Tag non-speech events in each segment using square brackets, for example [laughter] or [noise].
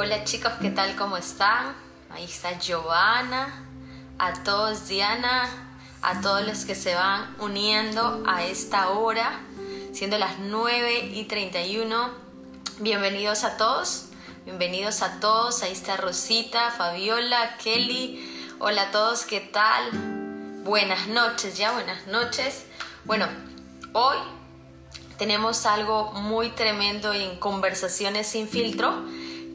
Hola chicos, ¿qué tal? ¿Cómo están? Ahí está Giovanna, a todos Diana, a todos los que se van uniendo a esta hora, siendo las 9 y 31. Bienvenidos a todos, bienvenidos a todos. Ahí está Rosita, Fabiola, Kelly. Hola a todos, ¿qué tal? Buenas noches, ya buenas noches. Bueno, hoy tenemos algo muy tremendo en Conversaciones sin filtro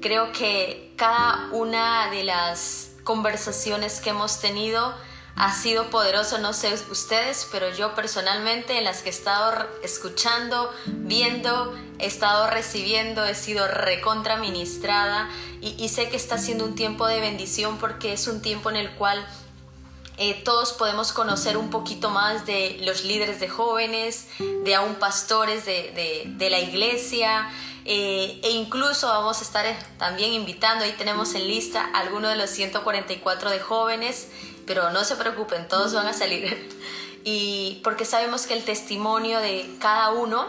Creo que cada una de las conversaciones que hemos tenido ha sido poderoso, no sé ustedes, pero yo personalmente en las que he estado escuchando, viendo, he estado recibiendo, he sido recontra ministrada y, sé que está siendo un tiempo de bendición porque es un tiempo en el cual eh, todos podemos conocer un poquito más de los líderes de jóvenes, de aún pastores de, de la iglesia. Eh, e incluso vamos a estar eh, también invitando, ahí tenemos en lista algunos de los 144 de jóvenes, pero no se preocupen, todos van a salir. [laughs] y porque sabemos que el testimonio de cada uno,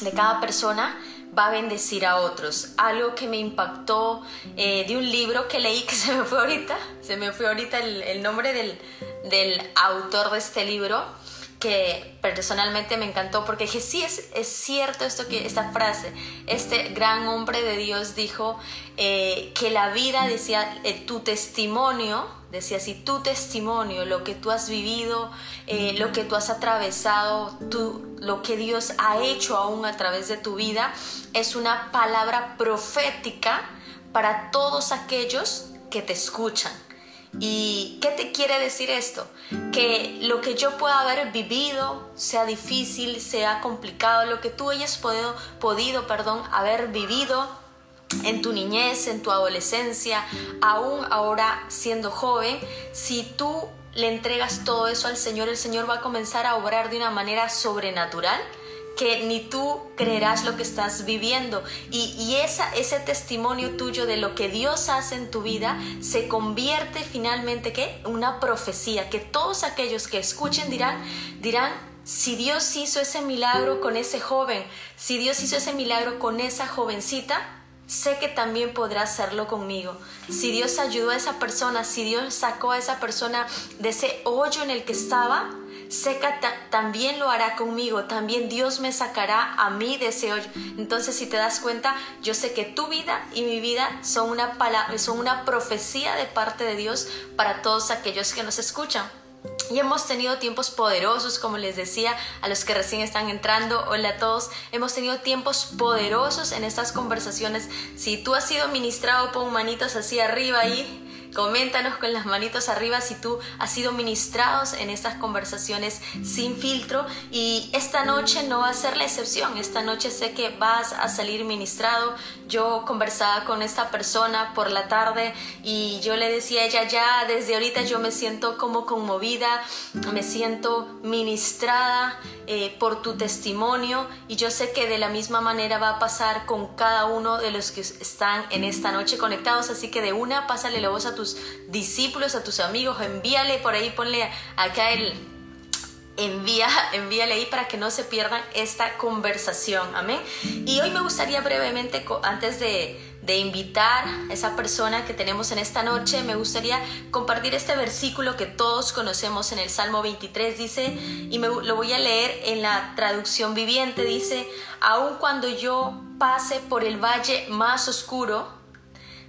de cada persona, va a bendecir a otros. Algo que me impactó eh, de un libro que leí que [laughs] se me fue ahorita, se me fue ahorita el, nombre del, del autor de este libro que personalmente me encantó porque dije, sí, es, es cierto esto que, esta frase, este gran hombre de Dios dijo eh, que la vida, decía, eh, tu testimonio, decía así, tu testimonio, lo que tú has vivido, eh, lo que tú has atravesado, tú, lo que Dios ha hecho aún a través de tu vida, es una palabra profética para todos aquellos que te escuchan. ¿Y qué te quiere decir esto? Que lo que yo pueda haber vivido, sea difícil, sea complicado, lo que tú hayas podido, podido perdón, haber vivido en tu niñez, en tu adolescencia, aún ahora siendo joven, si tú le entregas todo eso al Señor, el Señor va a comenzar a obrar de una manera sobrenatural que ni tú creerás lo que estás viviendo. Y, esa, ese testimonio tuyo de lo que Dios hace en tu vida se convierte finalmente ¿qué? una profecía, que todos aquellos que escuchen dirán, dirán, si Dios hizo ese milagro con ese joven, si Dios hizo ese milagro con esa jovencita, sé que también podrá hacerlo conmigo. Si Dios ayudó a esa persona, si Dios sacó a esa persona de ese hoyo en el que estaba, sé que también lo hará conmigo, también Dios me sacará a mí de ese hoyo. Entonces, si te das cuenta, yo sé que tu vida y mi vida son una, son una profecía de parte de Dios para todos aquellos que nos escuchan. Y hemos tenido tiempos poderosos, como les decía a los que recién están entrando. Hola a todos. Hemos tenido tiempos poderosos en estas conversaciones. Si tú has sido ministrado, pon manitos así arriba ahí Coméntanos con las manitos arriba si tú has sido ministrados en estas conversaciones sin filtro y esta noche no va a ser la excepción. Esta noche sé que vas a salir ministrado. Yo conversaba con esta persona por la tarde y yo le decía a ella ya desde ahorita yo me siento como conmovida, me siento ministrada eh, por tu testimonio y yo sé que de la misma manera va a pasar con cada uno de los que están en esta noche conectados. Así que de una pásale la voz a tu discípulos, a tus amigos, envíale por ahí, ponle acá el envía, envíale ahí para que no se pierdan esta conversación. Amén. Y hoy me gustaría brevemente, antes de, invitar a esa persona que tenemos en esta noche, me gustaría compartir este versículo que todos conocemos en el Salmo 23. Dice, y me, lo voy a leer en la traducción viviente, dice, aun cuando yo pase por el valle más oscuro,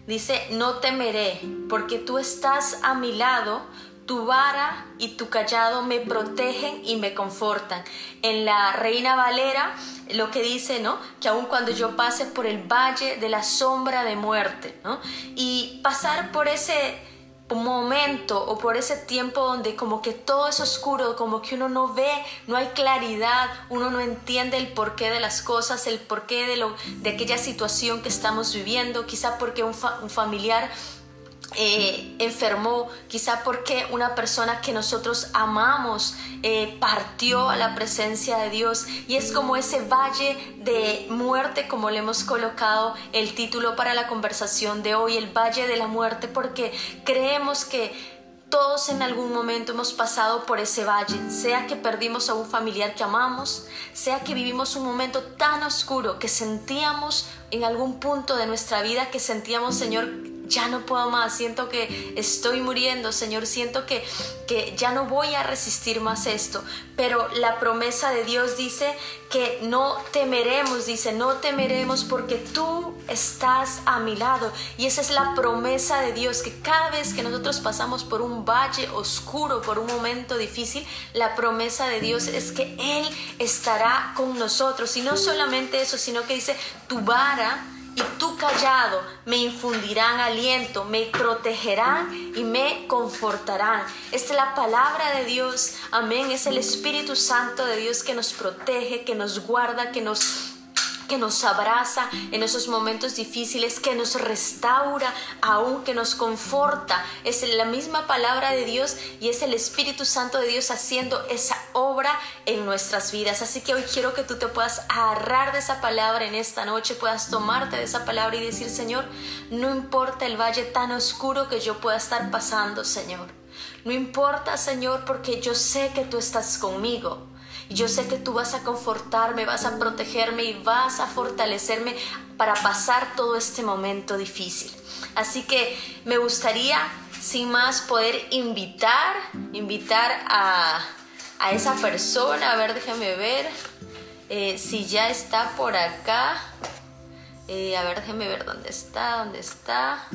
Dice, no temeré, porque tú estás a mi lado, tu vara y tu callado me protegen y me confortan. En la Reina Valera lo que dice, ¿no? Que aun cuando yo pase por el valle de la sombra de muerte, ¿no? Y pasar por ese momento o por ese tiempo donde como que todo es oscuro, como que uno no ve, no hay claridad, uno no entiende el porqué de las cosas, el porqué de, lo, de aquella situación que estamos viviendo, quizá porque un, un familiar eh, enfermó, quizá porque una persona que nosotros amamos eh, partió a la presencia de Dios. Y es como ese valle de muerte, como le hemos colocado el título para la conversación de hoy, el valle de la muerte, porque creemos que Todos en algún momento hemos pasado por ese valle, sea que perdimos a un familiar que amamos, sea que vivimos un momento tan oscuro que sentíamos en algún punto de nuestra vida que sentíamos, Señor, ya no puedo más, siento que estoy muriendo, Señor, siento que, que ya no voy a resistir más esto. Pero la promesa de Dios dice que no temeremos, dice, no temeremos porque tú estás a mi lado. Y esa es la promesa de Dios, que cada vez que nosotros pasamos por un valle oscuro, por un momento difícil, la promesa de Dios es que Él estará con nosotros. Y no solamente eso, sino que dice, tu vara callado me infundirán aliento, me protegerán y me confortarán. Esta es la palabra de Dios, amén, es el Espíritu Santo de Dios que nos protege, que nos guarda, que nos que nos abraza en esos momentos difíciles, que nos restaura, aún que nos conforta. Es la misma palabra de Dios y es el Espíritu Santo de Dios haciendo esa obra en nuestras vidas. Así que hoy quiero que tú te puedas agarrar de esa palabra en esta noche, puedas tomarte de esa palabra y decir, Señor, no importa el valle tan oscuro que yo pueda estar pasando, Señor. No importa, Señor, porque yo sé que tú estás conmigo. Yo sé que tú vas a confortarme, vas a protegerme y vas a fortalecerme para pasar todo este momento difícil. Así que me gustaría, sin más, poder invitar, invitar a, esa persona. A ver, déjame ver eh, si ya está por acá. Eh, a ver, déjame ver dónde está, dónde está.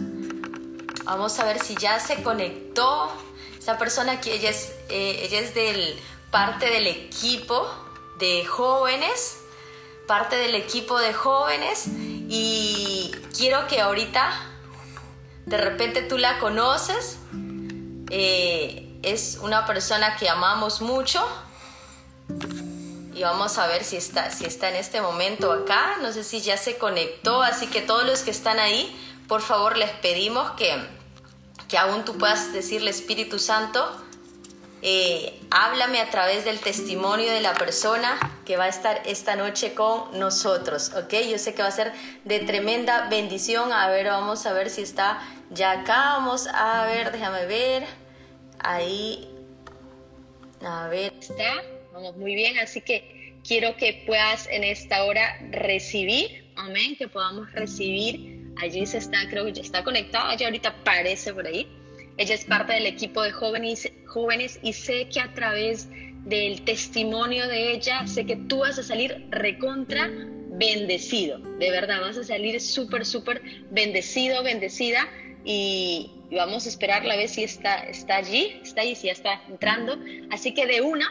Vamos a ver si ya se conectó. Esa persona que ella es, eh, ella es del parte del equipo de jóvenes, parte del equipo de jóvenes y quiero que ahorita de repente tú la conoces, eh, es una persona que amamos mucho y vamos a ver si está, si está en este momento acá, no sé si ya se conectó, así que todos los que están ahí, por favor les pedimos que, que aún tú puedas decirle Espíritu Santo, eh, háblame a través del testimonio de la persona que va a estar esta noche con nosotros, ¿ok? Yo sé que va a ser de tremenda bendición. A ver, vamos a ver si está ya acá. Vamos a ver, déjame ver. Ahí. A ver. Está. Vamos muy bien. Así que quiero que puedas en esta hora recibir. Amén. Que podamos recibir. Allí se está, creo que ya está conectado. Ya ahorita aparece por ahí ella es parte del equipo de jóvenes, jóvenes y sé que a través del testimonio de ella, sé que tú vas a salir recontra bendecido. De verdad, vas a salir súper, súper bendecido, bendecida. Y, vamos a esperar la vez si está, está allí, está ahí, si ya está entrando. Así que de una,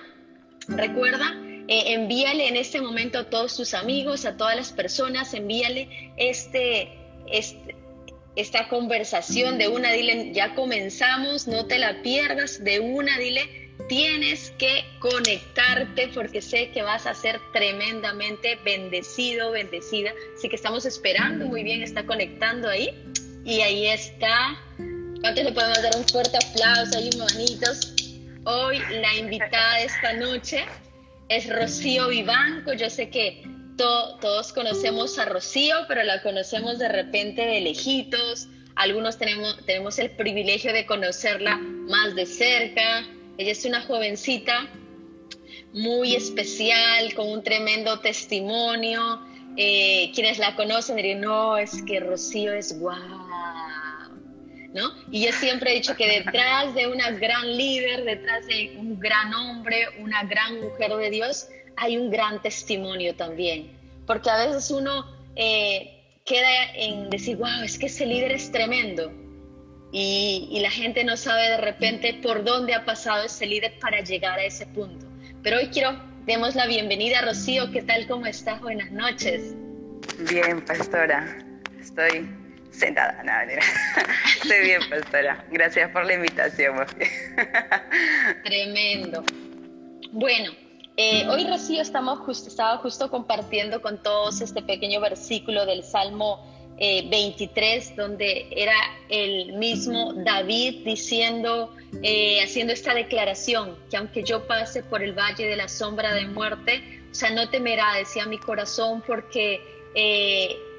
recuerda, eh, envíale en este momento a todos tus amigos, a todas las personas, envíale este, este, esta conversación de una, dile, ya comenzamos, no te la pierdas, de una, dile, tienes que conectarte porque sé que vas a ser tremendamente bendecido, bendecida. Así que estamos esperando, muy bien, está conectando ahí. Y ahí está. ¿Cuántos le podemos dar un fuerte aplauso ahí, manitos? Hoy la invitada de esta noche es Rocío Vivanco. Yo sé que todos conocemos a Rocío, pero la conocemos de repente de lejitos. Algunos tenemos, tenemos el privilegio de conocerla más de cerca. Ella es una jovencita muy especial, con un tremendo testimonio. Eh, quienes la conocen dirían, no, es que Rocío es guau. ¿No? Y yo siempre he dicho que detrás de una gran líder, detrás de un gran hombre, una gran mujer de Dios, hay un gran testimonio también, porque a veces uno eh, queda en decir, wow, es que ese líder es tremendo, y, la gente no sabe de repente por dónde ha pasado ese líder para llegar a ese punto. Pero hoy quiero, demos la bienvenida a Rocío, ¿qué tal? ¿Cómo estás? Buenas noches. Bien, pastora, estoy sentada, nada, [laughs] Estoy bien, pastora. Gracias por la invitación. [laughs] Tremendo. Bueno, eh, hoy Rocío estamos justo, estaba justo compartiendo con todos este pequeño versículo del Salmo 23, eh, donde era el mismo David diciendo, eh, haciendo esta declaración, que aunque yo pase por el valle de la sombra de muerte, o sea, no temerá, decía mi corazón, porque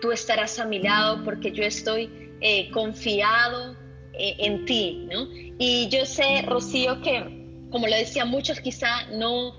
tú estarás a mi lado, porque yo estoy confiado eh, en ti, ¿no? Y yo sé, Rocío, que como lo decía, muchos quizá no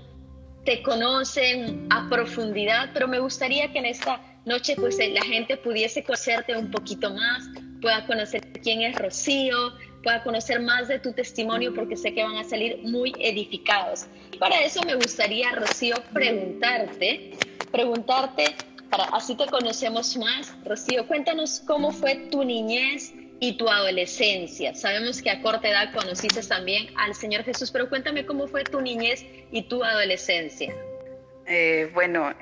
te conocen a profundidad, pero me gustaría que en esta noche pues la gente pudiese conocerte un poquito más, pueda conocer quién es Rocío, pueda conocer más de tu testimonio porque sé que van a salir muy edificados. Para eso me gustaría, Rocío, preguntarte, preguntarte, para así te conocemos más. Rocío, cuéntanos cómo fue tu niñez y tu adolescencia. Sabemos que a corta edad conociste también al Señor Jesús, pero cuéntame cómo fue tu niñez y tu adolescencia. Eh, bueno,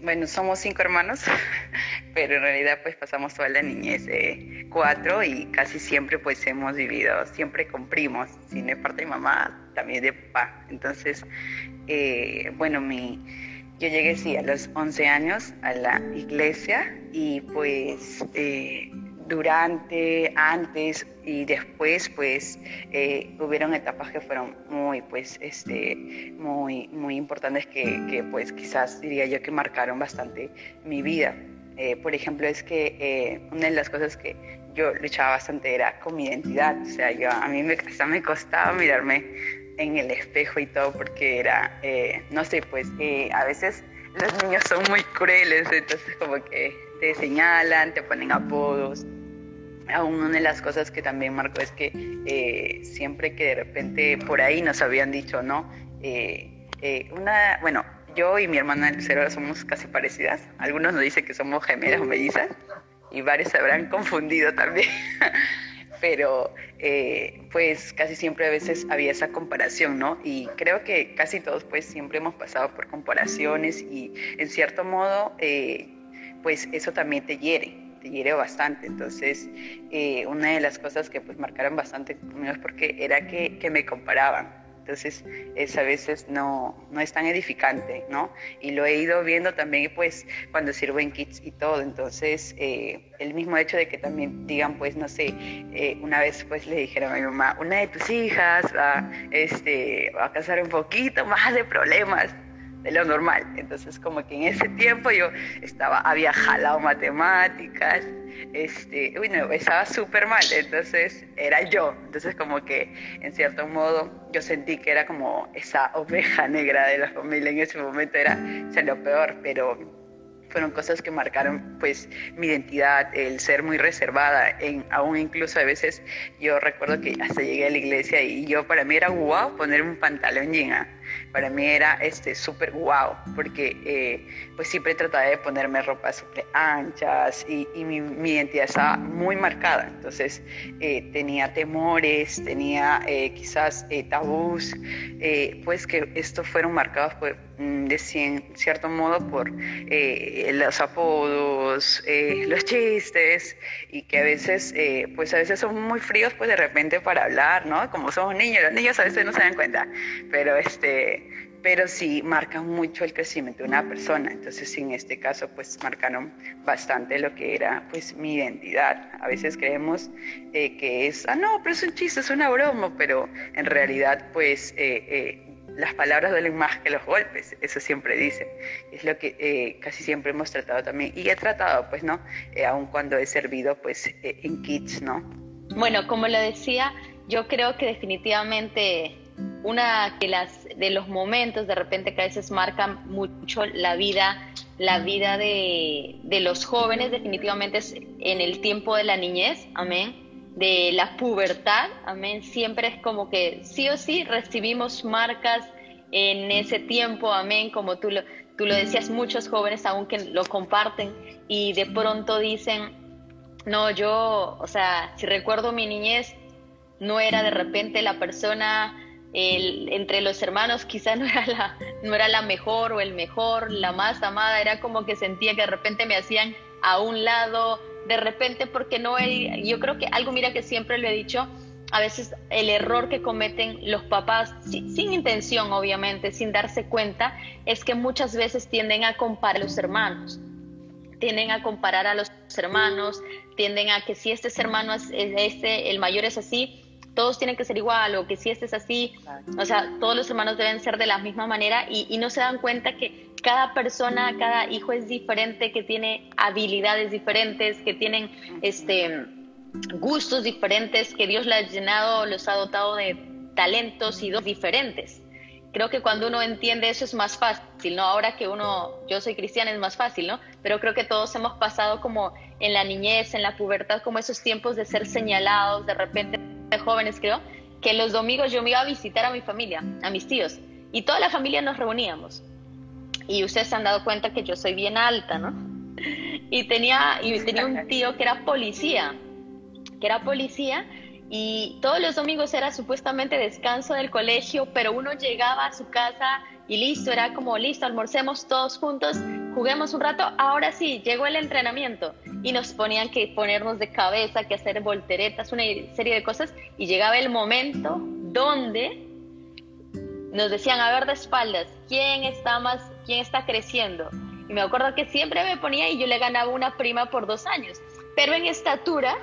bueno, somos cinco hermanos, [laughs] pero en realidad pues pasamos toda la niñez de cuatro y casi siempre pues hemos vivido siempre con primos, si no es parte de mamá, también de papá. Entonces, eh, bueno, mi, yo llegué sí a los 11 años a la iglesia y pues eh, durante, antes y después, pues eh, hubieron etapas que fueron muy, pues, este, muy, muy importantes que, que, pues, quizás diría yo que marcaron bastante mi vida. Eh, por ejemplo, es que eh, una de las cosas que yo luchaba bastante era con mi identidad. O sea, yo, a mí me, hasta me costaba mirarme en el espejo y todo porque era, no sé, pues a veces los niños son muy crueles, entonces como que te señalan, te ponen apodos una de las cosas que también marcó es que eh, siempre que de repente por ahí nos habían dicho, ¿no? Eh, eh, una, bueno, yo y mi hermana Lucero somos casi parecidas. Algunos nos dicen que somos gemelas o mellizas y varios se habrán [laughs] confundido también. [laughs] Pero pues casi siempre a veces había esa comparación, ¿no? Y creo que casi todos pues siempre hemos pasado por comparaciones y en cierto modo pues eso también te hiere te hiere bastante. Entonces, eh, una de las cosas que pues marcaron bastante conmigo es porque era que, que me comparaban. Entonces, eso a veces no, no es tan edificante, ¿no? Y lo he ido viendo también, pues, cuando sirvo en Kids y todo. Entonces, eh, el mismo hecho de que también digan, pues, no sé, eh, una vez, pues, le dijeron a mi mamá, una de tus hijas va, este, va a causar un poquito más de problemas de lo normal. Entonces, como que en ese tiempo yo estaba, había jalado matemáticas, este, bueno, estaba súper mal, entonces era yo. Entonces, como que en cierto modo yo sentí que era como esa oveja negra de la familia en ese momento, era lo peor, pero fueron cosas que marcaron pues mi identidad, el ser muy reservada, en, aún incluso a veces yo recuerdo que hasta llegué a la iglesia y yo para mí era guau poner un pantalón ¿ah? Para mí era este súper guau, porque eh, pues siempre trataba de ponerme ropa súper anchas y, mi, identidad estaba muy marcada, entonces eh, tenía temores, tenía eh, quizás tabús, pues que estos fueron marcados por Mm, de cierto modo por eh, los apodos, eh, [laughs] los chistes y que a veces, eh, pues a veces son muy fríos pues de repente para hablar, ¿no? Como somos niños, los niños a veces no se dan cuenta, pero este, pero sí marcan mucho el crecimiento de una persona. Entonces, en este caso, pues marcaron bastante lo que era pues mi identidad. A veces creemos que es, ah, no, pero es un chiste, es una broma, pero en realidad, pues las palabras duelen más que los golpes, eso siempre dicen. Es lo que eh, casi siempre hemos tratado también. Y he tratado, pues, ¿no? Eh, aun cuando he servido, pues, eh, en kids, ¿no? Bueno, como lo decía, yo creo que definitivamente una de las de los momentos de repente que a veces marcan mucho la vida la vida de los jóvenes definitivamente es en el tiempo de la niñez amén de la pubertad, amén, siempre es como que sí o sí recibimos marcas en ese tiempo, amén, como tú lo, tú lo decías, muchos jóvenes aún que lo comparten y de pronto dicen, no, yo, o sea, si recuerdo mi niñez, no era de repente la persona entre los hermanos quizás no era, la, no era la mejor o el mejor, la más amada, era como que sentía que de repente me hacían a un lado, de repente porque no hay, yo creo que algo, mira que siempre lo he dicho, a veces el error que cometen los papás, sin, intención obviamente, sin darse cuenta, es que muchas veces tienden a comparar a los hermanos, tienden a comparar a los hermanos, tienden a que si este hermano es, este, el mayor es así, todos tienen que ser igual o que si este es así, o sea, todos los hermanos deben ser de la misma manera y, y no se dan cuenta que cada persona, cada hijo es diferente, que tiene habilidades diferentes, que tienen este, gustos diferentes, que Dios les ha llenado, los ha dotado de talentos y dos diferentes. Creo que cuando uno entiende eso es más fácil, ¿no? Ahora que uno, yo soy cristiana es más fácil, ¿no? Pero creo que todos hemos pasado como en la niñez, en la pubertad, como esos tiempos de ser señalados, de repente de jóvenes, creo, que los domingos yo me iba a visitar a mi familia, a mis tíos, y toda la familia nos reuníamos. Y ustedes se han dado cuenta que yo soy bien alta, ¿no? [laughs] Y tenía, y tenía un [laughs] tío que era policía, que era policía, y todos los domingos era supuestamente descanso del colegio, pero uno llegaba a su casa y listo, era como listo, almorcemos todos juntos, juguemos un rato, ahora sí, llegó el entrenamiento y nos ponían que ponernos de cabeza, que hacer volteretas, una serie de cosas, y llegaba el momento donde nos decían, a ver de espaldas, ¿quién está más, quién está creciendo? Y me acuerdo que siempre me ponía y yo le ganaba una prima por dos años, pero en estatura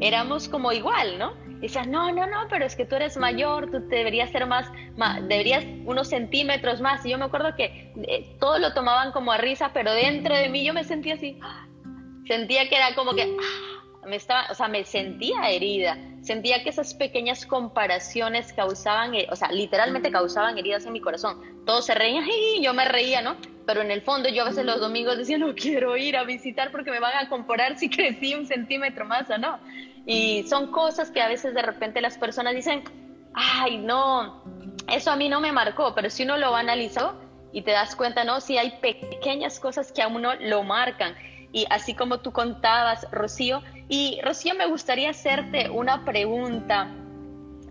éramos como igual, ¿no? Decían, no, no, no, pero es que tú eres mayor, tú deberías ser más, deberías unos centímetros más. Y yo me acuerdo que eh, todo lo tomaban como a risa, pero dentro de mí yo me sentía así, sentía que era como que, ah, me estaba, o sea, me sentía herida, sentía que esas pequeñas comparaciones causaban, eh, o sea, literalmente causaban heridas en mi corazón. Todos se reían [laughs] y yo me reía, ¿no? Pero en el fondo yo a veces los domingos decía, no quiero ir a visitar porque me van a comparar si crecí un centímetro más o no. Y son cosas que a veces de repente las personas dicen, ay, no, eso a mí no me marcó, pero si uno lo analizó y te das cuenta, no, si hay pequeñas cosas que a uno lo marcan. Y así como tú contabas, Rocío, y Rocío, me gustaría hacerte una pregunta.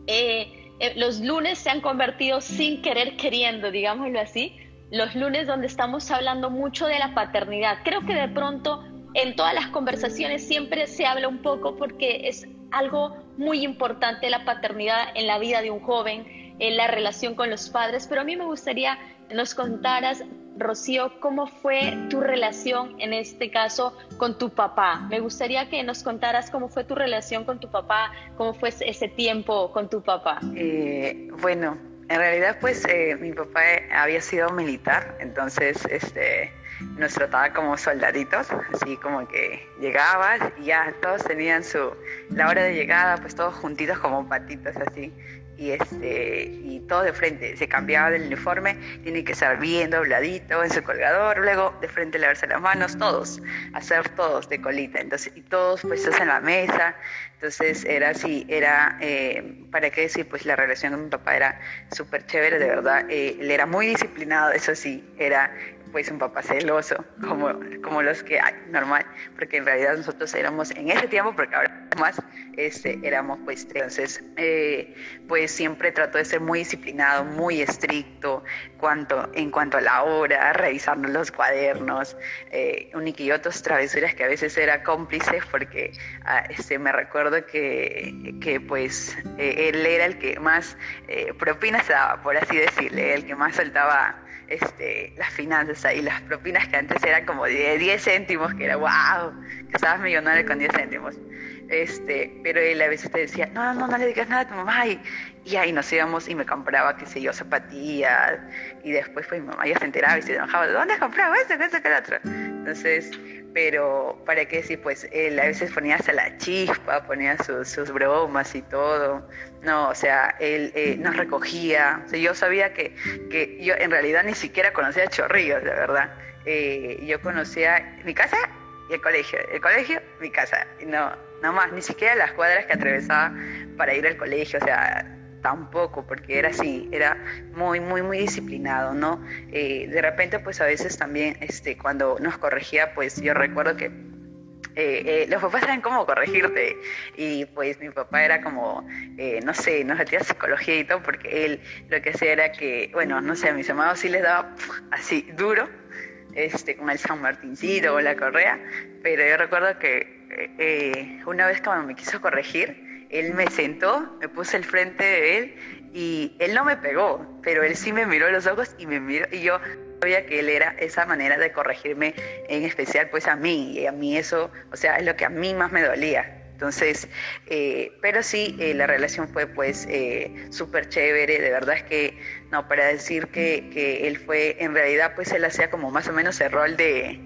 Eh, eh, los lunes se han convertido sin querer queriendo, digámoslo así, los lunes donde estamos hablando mucho de la paternidad. Creo que de pronto en todas las conversaciones siempre se habla un poco porque es algo muy importante la paternidad en la vida de un joven, en la relación con los padres, pero a mí me gustaría nos contaras, Rocío, cómo fue tu relación en este caso con tu papá. Me gustaría que nos contaras cómo fue tu relación con tu papá, cómo fue ese tiempo con tu papá. Eh, bueno, en realidad pues eh, mi papá había sido militar, entonces este nos trataba como soldaditos, así como que llegabas y ya todos tenían su, la hora de llegada, pues todos juntitos como patitos así. Y, este, y todo de frente, se cambiaba del uniforme, tiene que estar bien dobladito en su colgador, luego de frente lavarse las manos, todos, hacer todos de colita, entonces, y todos puestos en la mesa, entonces era así, era, eh, ¿para qué decir? Pues la relación con mi papá era súper chévere, de verdad, eh, él era muy disciplinado, eso sí, era pues un papá celoso, como, como los que hay, normal, porque en realidad nosotros éramos en ese tiempo, porque ahora más, este, éramos pues entonces, eh, pues siempre trató de ser muy disciplinado, muy estricto cuanto, en cuanto a la hora, revisarnos los cuadernos, eh, otras travesuras que a veces era cómplice, porque ah, este, me recuerdo que, que pues eh, él era el que más eh, propinas daba, por así decirle, el que más soltaba este, las finanzas ahí, las propinas que antes eran como de 10 céntimos, que era wow, que estabas millonario con 10 céntimos. Este, pero él a veces te decía, no, no, no le digas nada a tu mamá. Y, y ahí nos íbamos y me compraba, qué sé yo, zapatillas. Y después pues mi mamá ya se enteraba y se enojaba, ¿de dónde has comprado eso, eso, qué otro? Entonces, pero para qué decir, pues él a veces ponía hasta la chispa, ponía sus, sus bromas y todo. No, o sea, él eh, nos recogía. Yo sabía que, que yo en realidad ni siquiera conocía Chorrillos, la verdad. Eh, yo conocía mi casa y el colegio, el colegio, mi casa. No, no más, ni siquiera las cuadras que atravesaba para ir al colegio, o sea, tampoco, porque era así, era muy, muy, muy disciplinado, ¿no? Eh, de repente, pues a veces también, este, cuando nos corregía, pues yo recuerdo que eh, eh, los papás saben cómo corregirte y pues mi papá era como, no sé, nos hacía psicología y todo porque él lo que hacía era que, bueno, no sé, a mis amados sí les daba así duro, este, con el San Martincito o la correa, pero yo recuerdo que una vez cuando me quiso corregir, él me sentó, me puse al frente de él y él no me pegó, pero él sí me miró los ojos y me miró y yo sabía que él era esa manera de corregirme en especial pues a mí y a mí eso, o sea, es lo que a mí más me dolía. Entonces, eh, pero sí, eh, la relación fue pues eh, súper chévere, de verdad es que, no, para decir que, que, él fue, en realidad pues él hacía como más o menos el rol de,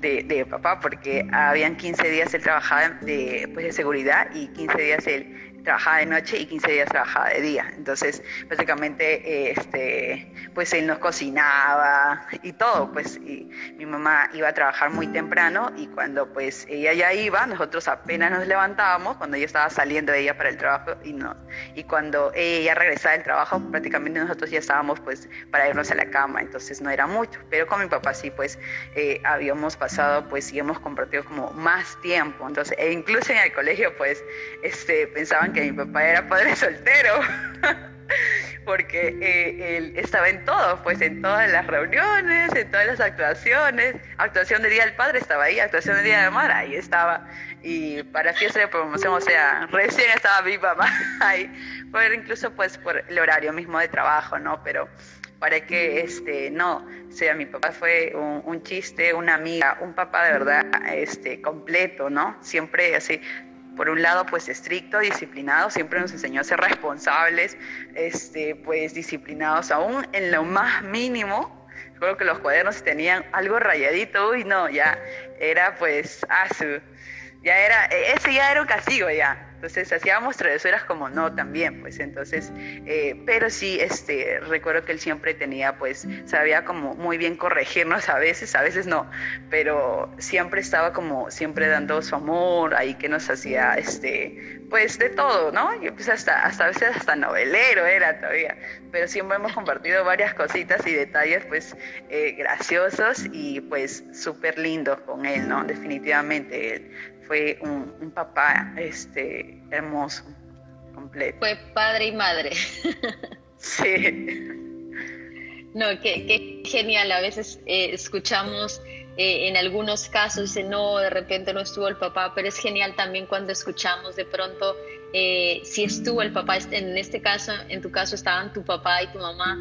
de, de, papá, porque habían 15 días él trabajaba de, pues, de seguridad y 15 días él trabajaba de noche y 15 días trabajaba de día. Entonces, básicamente, este, pues él nos cocinaba y todo, pues y mi mamá iba a trabajar muy temprano y cuando pues ella ya iba, nosotros apenas nos levantábamos, cuando ella estaba saliendo ella para el trabajo y no, y cuando ella regresaba del trabajo, prácticamente nosotros ya estábamos pues para irnos a la cama, entonces no era mucho, pero con mi papá sí pues eh, habíamos pasado pues y hemos compartido como más tiempo, entonces, e incluso en el colegio pues este, pensaban que mi papá era padre [laughs] soltero. porque eh, él estaba en todo, pues en todas las reuniones, en todas las actuaciones, actuación de Día del Padre estaba ahí, actuación de Día de Mar ahí estaba, y para fiesta de promoción, o sea, recién estaba mi mamá [laughs] ahí, por, incluso pues por el horario mismo de trabajo, ¿no? Pero para que este no o sea mi papá fue un, un, chiste una amiga un papá de verdad este completo no siempre así por un lado, pues estricto, disciplinado, siempre nos enseñó a ser responsables, este, pues disciplinados aún en lo más mínimo. Recuerdo que los cuadernos tenían algo rayadito, uy, no, ya era pues, ah, ya era, e-, ese ya era un castigo ya. Entonces hacíamos travesuras como no también, pues entonces, eh, pero sí, este, recuerdo que él siempre tenía, pues, sabía como muy bien corregirnos a veces, a veces no, pero siempre estaba como, siempre dando su amor, ahí que nos hacía, este, pues de todo, ¿no? Y pues hasta, hasta a veces hasta novelero era todavía, pero siempre hemos compartido varias cositas y detalles, pues, eh, graciosos y pues súper lindos con él, ¿no? Definitivamente él fue un, papá este, hermoso, completo. Fue padre y madre. [laughs] sí. No, qué, genial. A veces eh, escuchamos eh, en algunos casos, dice, no, de repente no estuvo el papá, pero es genial también cuando escuchamos de pronto eh, si estuvo el papá. En este caso, en tu caso, estaban tu papá y tu mamá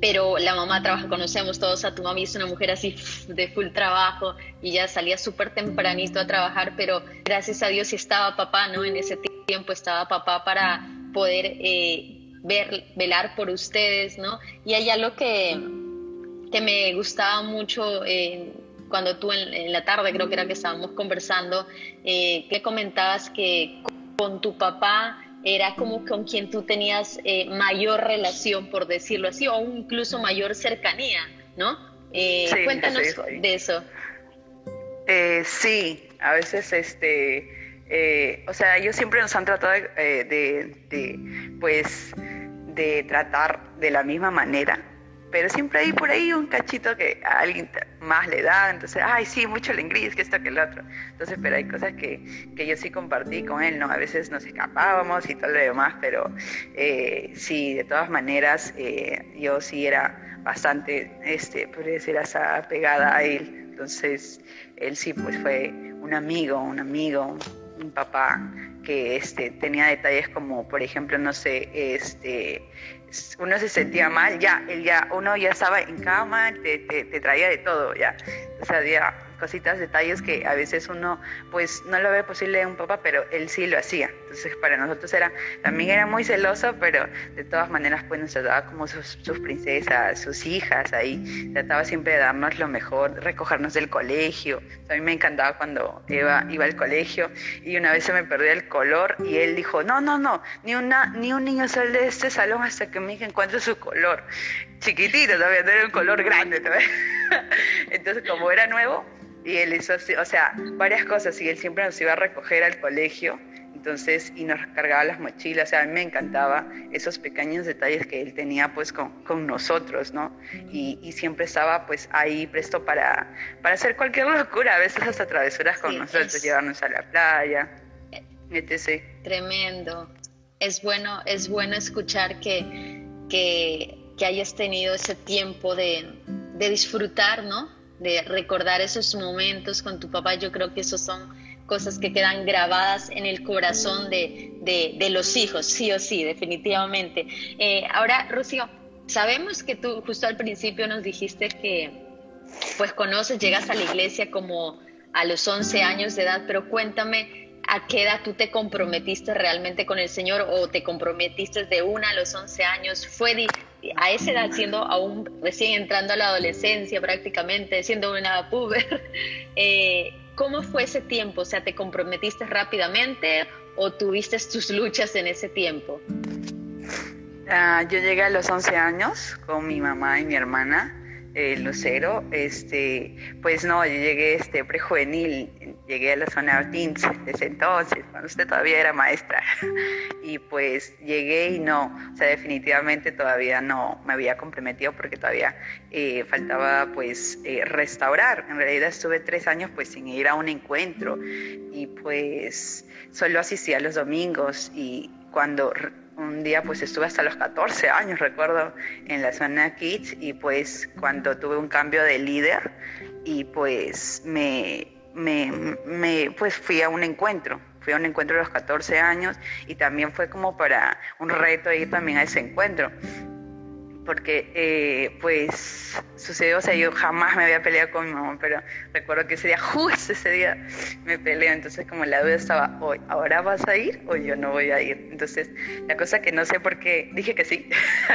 pero la mamá trabaja, conocemos todos a tu mami, es una mujer así de full trabajo y ya salía súper tempranito a trabajar, pero gracias a Dios estaba papá, ¿no? En ese tiempo estaba papá para poder eh, ver, velar por ustedes, ¿no? Y allá lo que, que me gustaba mucho eh, cuando tú en, la tarde, creo que era que estábamos conversando, eh, que comentabas que con tu papá era como con quien tú tenías eh, mayor relación, por decirlo así, o incluso mayor cercanía, ¿no? Eh, cuéntanos de eso. Eh, sí, a veces, este, o sea, ellos siempre nos han tratado de, de, pues, de tratar de la misma manera pero siempre hay por ahí un cachito que a alguien más le da, entonces, ay, sí, mucho el que esto, que el otro. Entonces, pero hay cosas que, que, yo sí compartí con él, ¿no? A veces nos escapábamos y todo lo demás, pero eh, sí, de todas maneras, eh, yo sí era bastante, este, podría decir, hasta pegada a él. Entonces, él sí, pues fue un amigo, un amigo, un papá que este, tenía detalles como, por ejemplo, no sé, este, uno se sentía mal, ya, él ya, uno ya estaba en cama, te, te, te traía de todo, ya. O sea, ya, cositas, detalles que a veces uno pues no lo ve posible en un papá, pero él sí lo hacía. Entonces para nosotros era, también era muy celoso, pero de todas maneras pues nos trataba como sus, princesas, sus hijas ahí, trataba siempre de darnos lo mejor, recogernos del colegio. a mí me encantaba cuando iba, iba al colegio y una vez se me perdió el color y él dijo, no, no, no, ni, una, ni un niño sale de este salón hasta que mi hija encuentre su color. Chiquitito todavía, no era un color grande todavía. [laughs] Entonces como era nuevo, y él hizo, o sea, varias cosas y él siempre nos iba a recoger al colegio, entonces, y nos cargaba las mochilas, o sea, a mí me encantaba esos pequeños detalles que él tenía pues con, con nosotros, ¿no? Y, y, siempre estaba pues ahí presto para, para hacer cualquier locura, a veces hasta travesuras con nosotros, llevarnos a la playa, etc. Tremendo. Es bueno, es bueno escuchar que, que, que hayas tenido ese tiempo de, de disfrutar, ¿no? de recordar esos momentos con tu papá, yo creo que esos son cosas que quedan grabadas en el corazón de, de, los hijos, sí o sí, definitivamente. Eh, ahora, Rocío, sabemos que tú justo al principio nos dijiste que pues conoces, llegas a la iglesia como a los 11 años de edad, pero cuéntame a qué edad tú te comprometiste realmente con el Señor o te comprometiste de una a los 11 años. ¿Fue a esa edad, siendo aún recién entrando a la adolescencia prácticamente, siendo una puber, [laughs] eh, ¿cómo fue ese tiempo? O sea, ¿te comprometiste rápidamente o tuviste tus luchas en ese tiempo? Ah, yo llegué a los 11 años con mi mamá y mi hermana eh, Lucero, este, pues no, yo llegué este prejuvenil, llegué a la zona de desde entonces, cuando usted todavía era maestra, [laughs] y pues llegué y no, o sea, definitivamente todavía no me había comprometido porque todavía eh, faltaba pues eh, restaurar. En realidad estuve tres años pues sin ir a un encuentro y pues solo asistía los domingos y cuando un día pues estuve hasta los 14 años, recuerdo, en la zona Kids y pues cuando tuve un cambio de líder y pues me, me, pues fui a un encuentro, fui a un encuentro a los 14 años y también fue como para un reto ir también a ese encuentro porque eh, pues sucedió, o sea, yo jamás me había peleado con mi mamá, pero recuerdo que ese día, [laughs] justo ese día, me peleó, entonces como la duda estaba, hoy, ¿ahora vas a ir o yo no voy a ir? Entonces, la cosa que no sé por qué, dije que sí,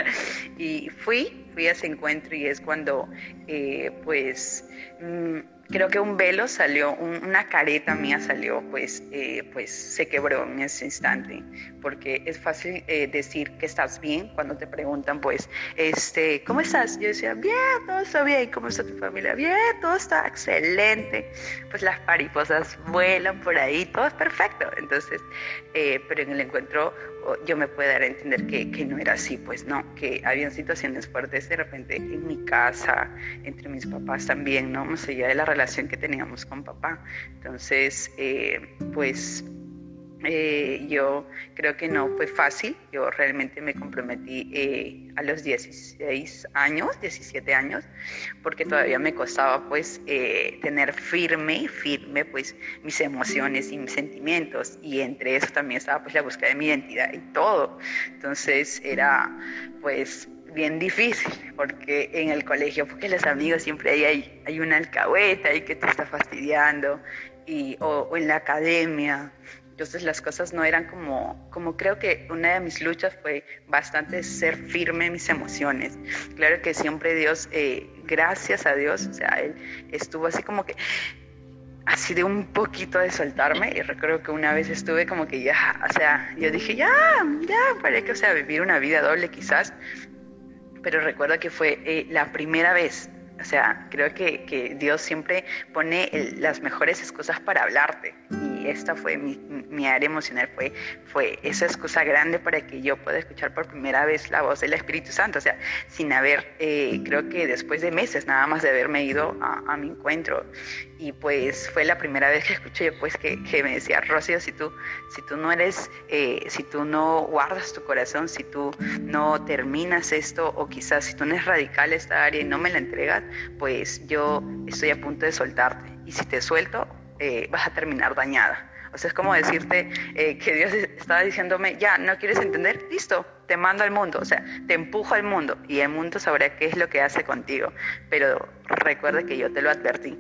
[laughs] y fui, fui a ese encuentro y es cuando, eh, pues, mm, creo que un velo salió, una careta mía salió, pues, eh, pues se quebró en ese instante, porque es fácil eh, decir que estás bien cuando te preguntan, pues, este, ¿cómo estás? Yo decía, bien, todo está bien, ¿cómo está tu familia? Bien, todo está excelente, pues las mariposas vuelan por ahí, todo es perfecto, entonces, eh, pero en el encuentro yo me puedo dar a entender que, que, no era así, pues no, que habían situaciones fuertes de repente en mi casa, entre mis papás también, ¿no? Más allá de la relación que teníamos con papá. Entonces, eh, pues eh, yo creo que no fue fácil, yo realmente me comprometí eh, a los 16 años, 17 años, porque todavía me costaba pues eh, tener firme, firme pues mis emociones y mis sentimientos y entre eso también estaba pues la búsqueda de mi identidad y todo. Entonces era pues bien difícil, porque en el colegio, porque los amigos siempre hay, hay, una alcahueta y que te está fastidiando, y, o en la academia, entonces las cosas no eran como, como creo que una de mis luchas fue bastante ser firme en mis emociones. Claro que siempre Dios, eh, gracias a Dios, o sea, Él estuvo así como que, así de un poquito de soltarme y recuerdo que una vez estuve como que ya, o sea, yo dije, ya, ya, para que, o sea, vivir una vida doble quizás, pero recuerdo que fue eh, la primera vez o sea, creo que, que Dios siempre pone las mejores excusas para hablarte. Y esta fue mi, mi, área emocional, fue, fue esa excusa grande para que yo pueda escuchar por primera vez la voz del Espíritu Santo. O sea, sin haber, eh, creo que después de meses nada más de haberme ido a, mi encuentro y pues fue la primera vez que escuché yo pues que, que me decía, Rocío, si tú, si tú no eres, eh, si tú no guardas tu corazón, si tú no terminas esto o quizás si tú no eres radical esta área y no me la entregas, pues yo estoy a punto de soltarte y si te suelto eh, vas a terminar dañada. O sea, es como decirte eh, que Dios estaba diciéndome, ya, no quieres entender, listo, te mando al mundo, o sea, te empujo al mundo y el mundo sabrá qué es lo que hace contigo. Pero recuerda que yo te lo advertí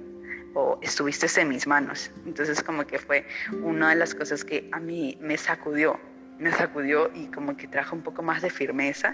o estuviste en mis manos. Entonces como que fue una de las cosas que a mí me sacudió, me sacudió y como que trajo un poco más de firmeza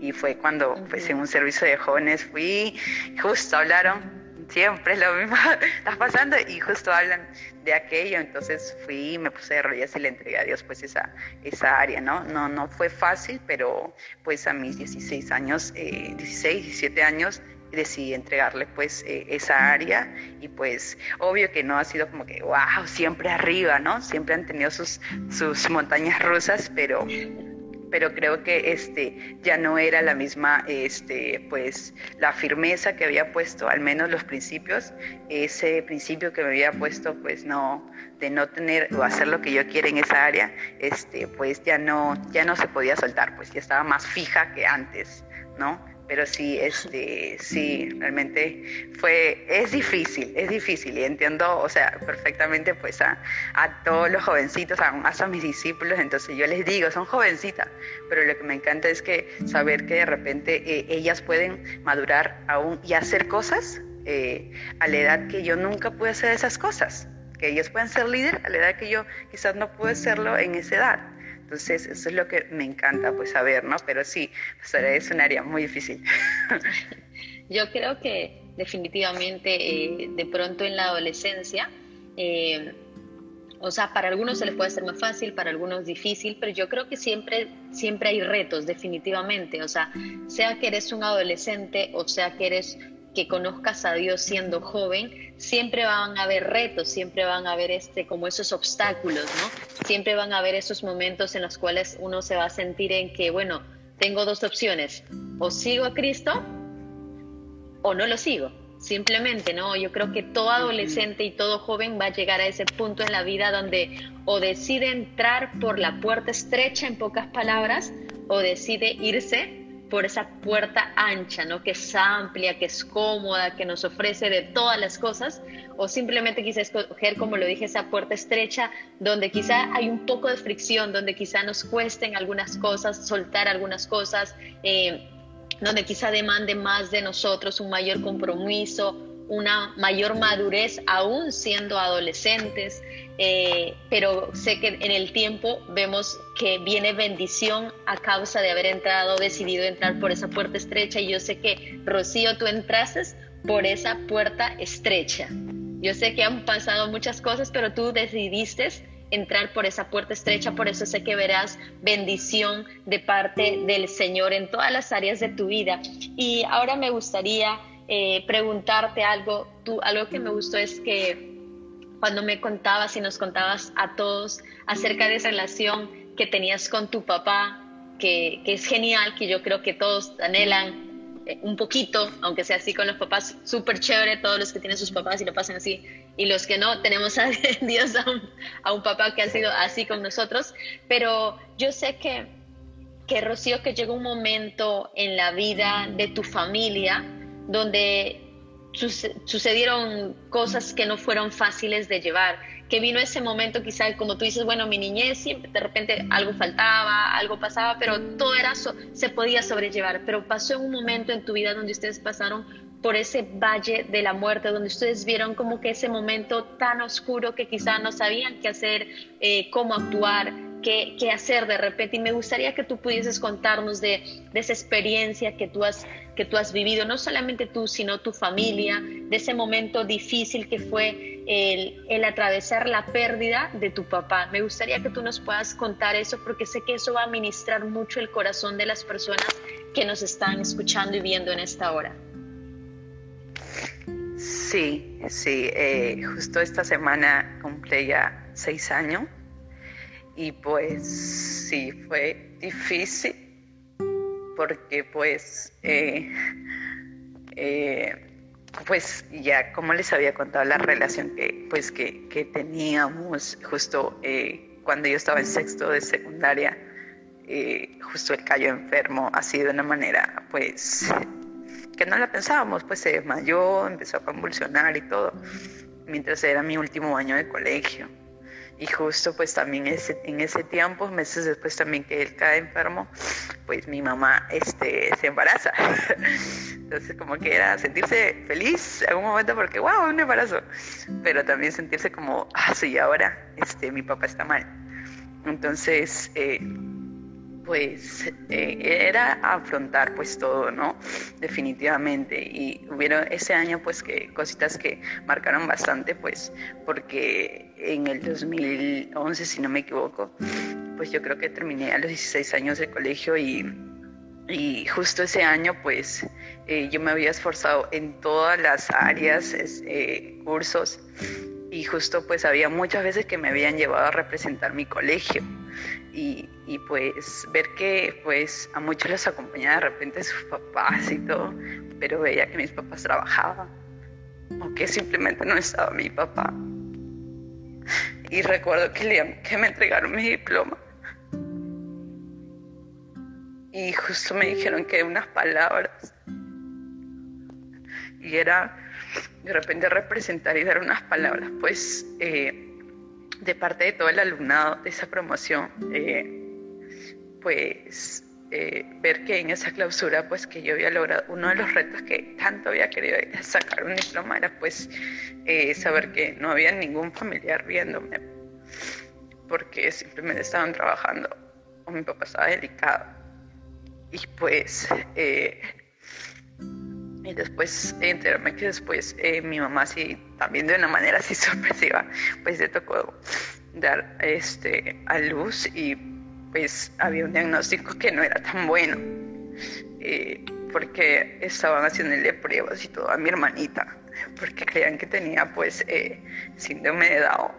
y fue cuando pues en un servicio de jóvenes fui, justo hablaron, siempre lo mismo, [laughs] estás pasando y justo hablan de aquello, entonces fui, me puse de rodillas y le entregué a Dios pues esa, esa área, ¿no? No, no fue fácil, pero pues a mis 16 años, eh, 16, 17 años, decidí entregarle pues eh, esa área y pues obvio que no ha sido como que wow, siempre arriba, ¿no? Siempre han tenido sus, sus montañas rusas, pero pero creo que este ya no era la misma este pues la firmeza que había puesto al menos los principios ese principio que me había puesto pues no de no tener o hacer lo que yo quiera en esa área este pues ya no ya no se podía soltar pues ya estaba más fija que antes no pero sí, este, sí, realmente fue, es difícil, es difícil y entiendo, o sea, perfectamente pues a, a todos los jovencitos, a, a mis discípulos, entonces yo les digo, son jovencitas, pero lo que me encanta es que saber que de repente eh, ellas pueden madurar aún y hacer cosas eh, a la edad que yo nunca pude hacer esas cosas, que ellas pueden ser líder a la edad que yo quizás no pude serlo en esa edad. Entonces, eso es lo que me encanta pues saber, ¿no? Pero sí, pues, es un área muy difícil. [laughs] Yo creo que definitivamente eh, de pronto en la adolescencia, eh, o sea, para algunos se les puede hacer más fácil, para algunos difícil, pero yo creo que siempre, siempre hay retos, definitivamente. O sea, sea que eres un adolescente o sea que eres que conozcas a Dios siendo joven, siempre van a haber retos, siempre van a haber este, como esos obstáculos, ¿no? Siempre van a haber esos momentos en los cuales uno se va a sentir en que, bueno, tengo dos opciones, o sigo a Cristo o no lo sigo. Simplemente, ¿no? Yo creo que todo adolescente y todo joven va a llegar a ese punto en la vida donde o decide entrar por la puerta estrecha, en pocas palabras, o decide irse por esa puerta ancha, ¿no? Que es amplia, que es cómoda, que nos ofrece de todas las cosas, o simplemente quizá escoger, como lo dije, esa puerta estrecha, donde quizá hay un poco de fricción, donde quizá nos cuesten algunas cosas, soltar algunas cosas. Eh, donde quizá demande más de nosotros un mayor compromiso, una mayor madurez, aún siendo adolescentes, eh, pero sé que en el tiempo vemos que viene bendición a causa de haber entrado, decidido entrar por esa puerta estrecha y yo sé que, Rocío, tú entraste por esa puerta estrecha. Yo sé que han pasado muchas cosas, pero tú decidiste entrar por esa puerta estrecha, por eso sé que verás bendición de parte del Señor en todas las áreas de tu vida. Y ahora me gustaría eh, preguntarte algo, tú, algo que me gustó es que cuando me contabas y nos contabas a todos acerca de esa relación que tenías con tu papá, que, que es genial, que yo creo que todos anhelan eh, un poquito, aunque sea así con los papás, súper chévere, todos los que tienen sus papás y lo pasan así, y los que no, tenemos a [laughs] Dios a un, a un papá que ha sido así con nosotros, pero yo sé que, que Rocío, que llegó un momento en la vida de tu familia donde sucedieron cosas que no fueron fáciles de llevar, que vino ese momento quizá como tú dices, bueno, mi niñez siempre de repente algo faltaba, algo pasaba, pero todo era se podía sobrellevar, pero pasó un momento en tu vida donde ustedes pasaron por ese valle de la muerte, donde ustedes vieron como que ese momento tan oscuro que quizá no sabían qué hacer, eh, cómo actuar, qué, qué, hacer de repente. Y me gustaría que tú pudieses contarnos de, de, esa experiencia que tú, has, que tú has vivido, no solamente tú, sino tu familia, de ese momento difícil que fue el, el atravesar la pérdida de tu papá. Me gustaría que tú nos puedas contar eso porque sé que eso va a ministrar mucho el corazón de las personas que nos están escuchando y viendo en esta hora. Sí, sí, eh, justo esta semana cumple ya seis años y pues sí, fue difícil porque pues, eh, eh, pues ya como les había contado la relación que, pues, que, que teníamos justo cuando yo estaba en sexto de secundaria, justo el cayó enfermo así de una manera pues que no la pensábamos, pues se desmayó, empezó a convulsionar y todo, mientras era mi último año de colegio. Y justo pues también ese, en ese tiempo, meses después también que él cae enfermo, pues mi mamá este, se embaraza. [laughs] Entonces como que era sentirse feliz en un momento porque, wow, un embarazo. Pero también sentirse como, ah, sí, ahora este, mi papá está mal. Entonces, eh, pues eh, era afrontar pues todo, ¿no? Definitivamente. Y hubieron ese año pues que cositas que marcaron bastante pues porque en el 2011, si no me equivoco, pues yo creo que terminé a los 16 años de colegio y, y justo ese año pues eh, yo me había esforzado en todas las áreas, eh, cursos y justo pues había muchas veces que me habían llevado a representar mi colegio y, y, pues ver que pues a muchos los acompañaba de repente sus papás y todo, pero veía que mis papás trabajaban o que simplemente no estaba mi papá. Y recuerdo que, le, que me entregaron mi diploma y justo me dijeron que unas palabras y era de repente representar y dar unas palabras pues eh, de parte de todo el alumnado de esa promoción, eh, pues eh, ver que en esa clausura, pues que yo había logrado uno de los retos que tanto había querido [laughs] sacar un diploma era pues eh, saber que no había ningún familiar viéndome, porque simplemente estaban trabajando o mi papá estaba delicado. Y pues, y después enterarme que después eh, mi mamá sí, también de una manera así [laughs] sorpresiva, pues le tocó dar este, a luz y pues había un diagnóstico que no era tan bueno, eh, porque estaban haciéndole pruebas y todo a mi hermanita, porque creían que tenía pues eh, síndrome de Down.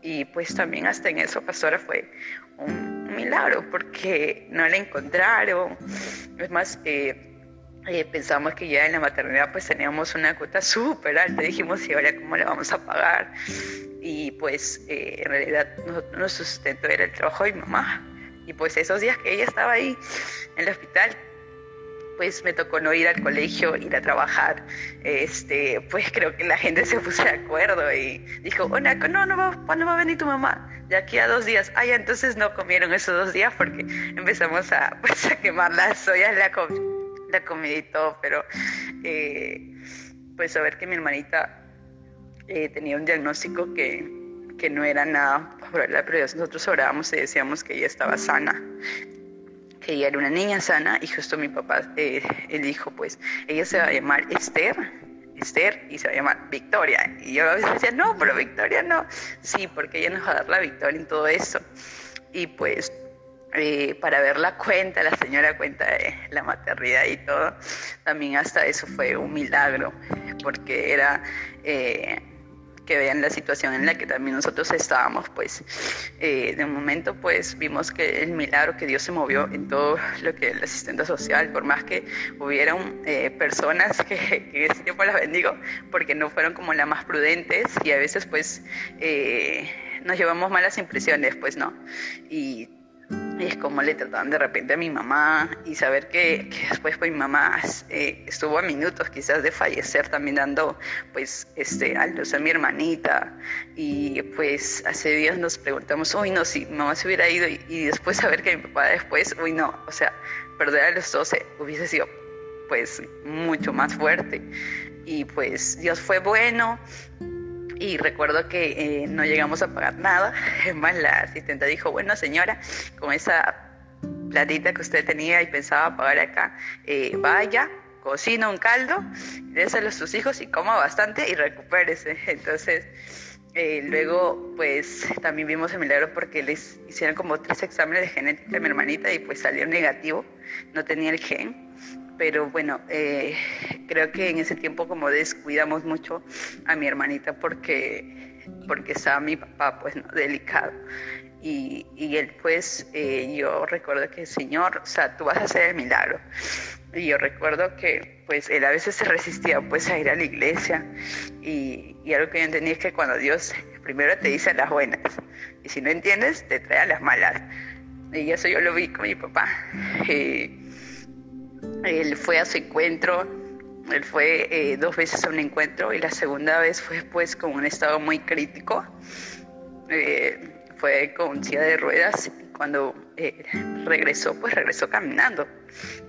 Y pues también hasta en eso, pastora, fue un milagro, porque no la encontraron. Es más, eh, pensamos que ya en la maternidad pues teníamos una cuota súper alta, dijimos, ¿y ahora cómo la vamos a pagar? Y pues en realidad nuestro sustento era el trabajo de mi mamá y pues esos días que ella estaba ahí en el hospital, pues me tocó no ir al colegio, ir a trabajar. Este, pues creo que la gente se puso de acuerdo y dijo, oh, no, no va, ¿cuándo va a venir tu mamá? De aquí a dos días. Ay, entonces no comieron esos dos días porque empezamos a, pues, a quemar las ollas, la, la comida y todo, pero eh, pues a ver que mi hermanita eh, tenía un diagnóstico que que no era nada pero nosotros orábamos y decíamos que ella estaba sana, que ella era una niña sana y justo mi papá, eh, dijo, pues ella se va a llamar Esther, Esther y se va a llamar Victoria. Y yo a veces decía, no, pero Victoria no. Sí, porque ella nos va a dar la victoria en todo eso. Y pues eh, para ver la cuenta, la señora cuenta de la maternidad y todo, también hasta eso fue un milagro, porque era... Eh, que vean la situación en la que también nosotros estábamos, pues eh, de momento pues vimos que el milagro que Dios se movió en todo lo que es la asistencia social, por más que hubieron eh, personas que, que, ese tiempo las bendigo, porque no fueron como las más prudentes y a veces pues eh, nos llevamos malas impresiones, pues no. Y es como le trataban de repente a mi mamá y saber que, después pues mi mamá eh, estuvo a minutos quizás de fallecer también dando pues este a luz a mi hermanita. Y pues hace días nos preguntamos uy no si mamá se hubiera ido y, después saber que mi papá después uy no o sea perder a los 12 hubiese sido pues mucho más fuerte. Y pues Dios fue bueno y recuerdo que eh, no llegamos a pagar nada. [laughs] Es más, la asistente dijo, bueno señora, con esa platita que usted tenía y pensaba pagar acá, eh, vaya, cocina un caldo, déselo a sus hijos y coma bastante y recupérese. [laughs] Entonces, eh, luego, pues también vimos el milagro porque les hicieron como tres exámenes de genética a mi hermanita y pues salió negativo, no tenía el gen pero bueno, eh, creo que en ese tiempo como descuidamos mucho a mi hermanita porque, porque estaba mi papá pues delicado. Y, y él pues, eh, yo recuerdo que, Señor, o sea, tú vas a hacer el milagro. Y yo recuerdo que pues él a veces se resistía pues a ir a la iglesia y, y algo que yo entendí es que cuando Dios primero te dice las buenas y si no entiendes te trae a las malas. Y eso yo lo vi con mi papá. Y, él fue a su encuentro, él fue eh, dos veces a un encuentro y la segunda vez fue pues con un estado muy crítico. Eh, fue con silla de ruedas y cuando eh, regresó, pues regresó caminando.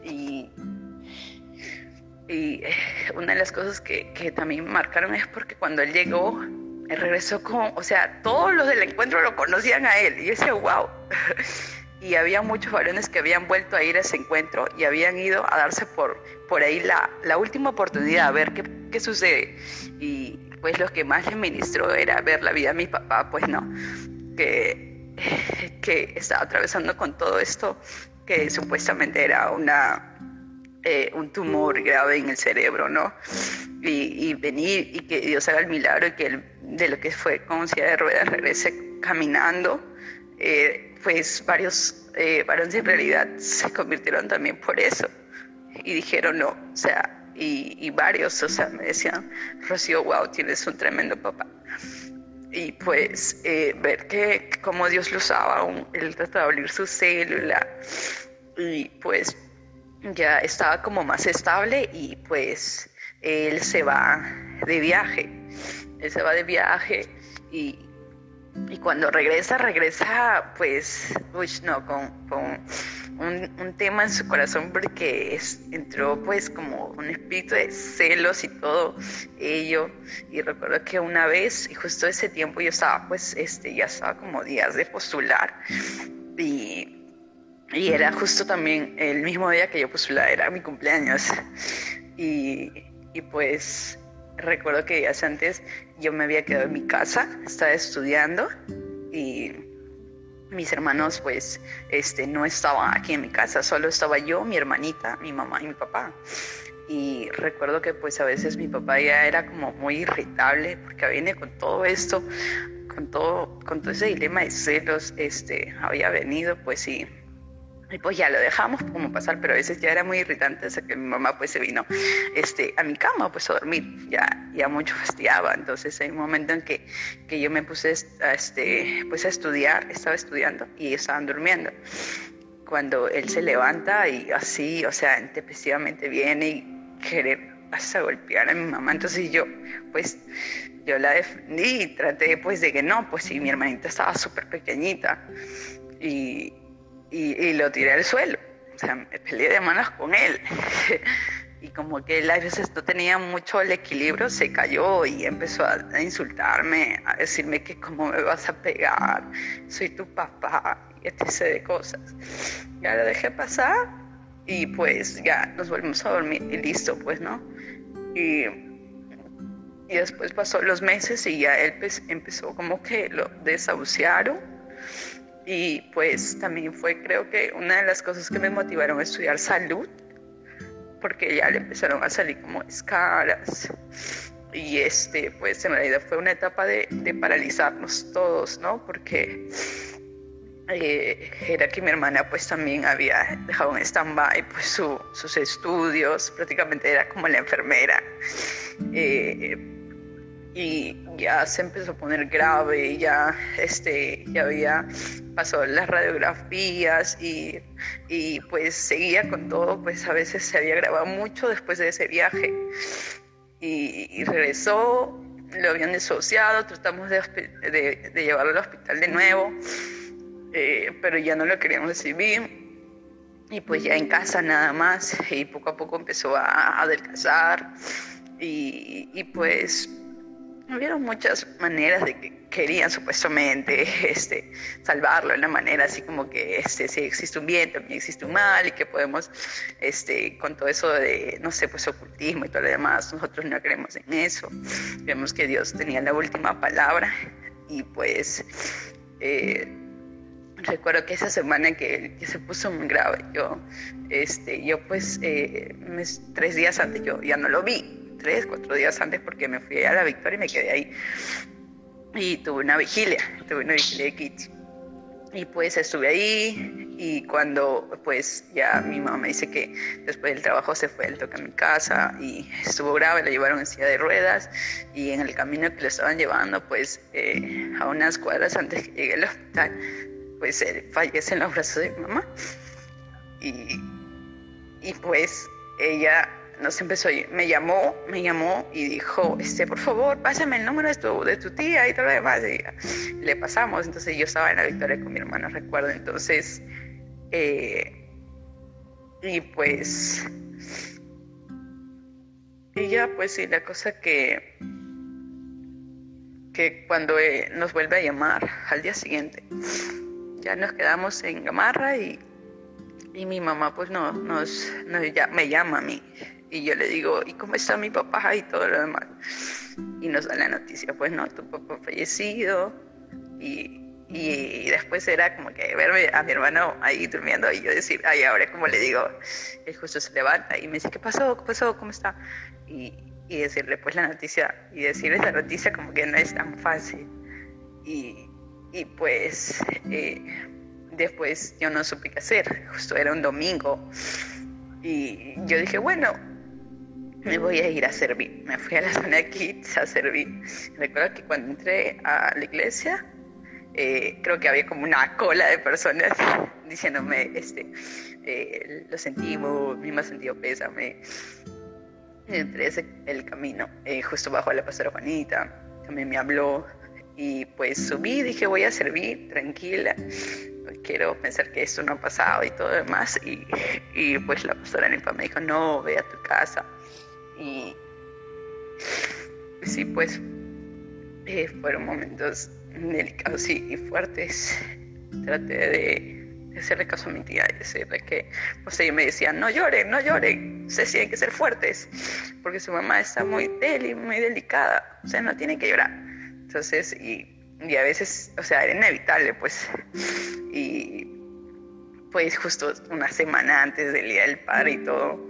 Y, una de las cosas que, que también marcaron es porque cuando él llegó, él regresó con, o sea, todos los del encuentro lo conocían a él. Y yo decía, wow. Y había muchos varones que habían vuelto a ir a ese encuentro y habían ido a darse por, por ahí la, la última oportunidad, a ver qué, qué, sucede. Y pues lo que más le ministró era ver la vida de mi papá, pues no, que, que estaba atravesando con todo esto, que supuestamente era una... Eh, un tumor grave en el cerebro, ¿no? Y, y, venir y que Dios haga el milagro y que él, de lo que fue con silla de ruedas regrese caminando. Eh, pues varios eh, varones en realidad se convirtieron también por eso y dijeron no, o sea, y, varios, o sea, me decían, Rocío, wow, tienes un tremendo papá. Y pues eh, ver que como Dios lo usaba, él trataba de abrir su célula y pues ya estaba como más estable y pues él se va de viaje, él se va de viaje y y cuando regresa, regresa pues, uy, no, con, un, tema en su corazón porque entró pues como un espíritu de celos y todo ello. Y recuerdo que una vez, y justo ese tiempo yo estaba pues, este, ya estaba como días de postular y, y era justo también el mismo día que yo postulaba, era mi cumpleaños. Y, y pues recuerdo que días antes yo me había quedado en mi casa, estaba estudiando y mis hermanos pues este, no estaban aquí en mi casa, solo estaba yo, mi hermanita, mi mamá y mi papá. Y recuerdo que pues a veces mi papá ya era como muy irritable porque viene con todo esto, con todo, con todo ese dilema de celos, este, había venido pues y y pues ya lo dejamos como pasar, pero a veces ya era muy irritante, hasta que mi mamá pues se vino este, a mi cama pues a dormir, ya, ya mucho fastidiaba, entonces hay un momento en que, que yo me puse a, este, pues a estudiar, estaba estudiando y estaban durmiendo. Cuando él se levanta y así, o sea, intempestivamente viene y quiere hasta golpear a mi mamá, entonces yo pues yo la defendí y traté pues de que no, pues si mi hermanita estaba súper pequeñita y y, lo tiré al suelo. O sea, me peleé de manos con él. [laughs] y como que él a veces no tenía mucho el equilibrio, se cayó y empezó a, insultarme, a decirme que cómo me vas a pegar, soy tu papá, y etc. de cosas. Ya lo dejé pasar y pues ya nos volvimos a dormir y listo, pues, ¿no? Y, y después pasó los meses y ya él pues, empezó como que lo desahuciaron y pues también fue creo que una de las cosas que me motivaron a estudiar salud, porque ya le empezaron a salir como escaras. Y este, pues en realidad fue una etapa de, de paralizarnos todos, ¿no? Porque eh, era que mi hermana pues también había dejado en stand-by pues sus estudios, prácticamente era como la enfermera. Eh, y ya se empezó a poner grave, ya, este, ya había pasado las radiografías y, y, pues seguía con todo, pues a veces se había grabado mucho después de ese viaje. Y, regresó, lo habían desociado, tratamos de, de, llevarlo al hospital de nuevo, eh, pero ya no lo queríamos recibir. Y pues ya en casa nada más y poco a poco empezó a adelgazar. Y, y pues Hubieron muchas maneras de que querían supuestamente [laughs] este, salvarlo, de una manera así como que este, si existe un bien, también existe un mal y que podemos, este, con todo eso de, no sé, pues ocultismo y todo lo demás, nosotros no creemos en eso. Vemos que Dios tenía la última palabra y pues eh, recuerdo que esa semana que, se puso muy grave, yo, este, yo pues eh, tres días antes yo ya no lo vi, tres, cuatro días antes porque me fui a la Victoria y me quedé ahí. Y tuve una vigilia, tuve una vigilia de Kitty. Y pues estuve ahí y cuando pues ya mi mamá me dice que después del trabajo se fue, él toca a mi casa y estuvo grave, lo llevaron en silla de ruedas y en el camino que lo estaban llevando pues eh, a unas cuadras antes que llegue al hospital pues él fallece en los brazos de mi mamá y, y pues ella nos empezó, me llamó, me llamó y dijo, este, por favor, pásame el número de tu, tía y todo lo demás. Y le pasamos, entonces yo estaba en la victoria con mi hermano, recuerdo. Entonces, eh, y pues, y ya, pues sí, la cosa que, que cuando eh, nos vuelve a llamar al día siguiente, ya nos quedamos en Gamarra y, y mi mamá pues no, nos, nos me llama a mí y yo le digo, ¿y cómo está mi papá y todo lo demás? Y nos da la noticia, pues no, tu papá fallecido. Y, y después era como que verme a mi hermano ahí durmiendo y yo decir, ay, ahora como le digo, él justo se levanta y me dice, ¿qué pasó? ¿Qué pasó? ¿Cómo está? Y, y decirle pues la noticia y decirle esa noticia como que no es tan fácil. Y, y pues eh, después yo no supe qué hacer, justo era un domingo. Y yo dije, bueno, me voy a ir a servir. Me fui a la zona de Kids a servir. Recuerdo que cuando entré a la iglesia, eh, creo que había como una cola de personas [laughs] diciéndome, este, eh, lo sentimos, mi más sentido pésame. Entré ese, el camino, eh, justo bajo la pastora Juanita, también me habló y pues subí, dije voy a servir, tranquila, quiero pensar que esto no ha pasado y todo demás. Y, y pues la pastora Nipa me dijo, no, ve a tu casa y sí, pues eh, fueron momentos delicados y, fuertes. Traté de, hacerle caso a mi tía y decirle que, pues ella me decía, no lloren, no lloren, ustedes tienen que ser fuertes, porque su mamá está muy deli, muy delicada, o sea, no tiene que llorar. Entonces, y, y a veces, o sea, era inevitable, pues, y pues justo una semana antes del Día del Padre y todo,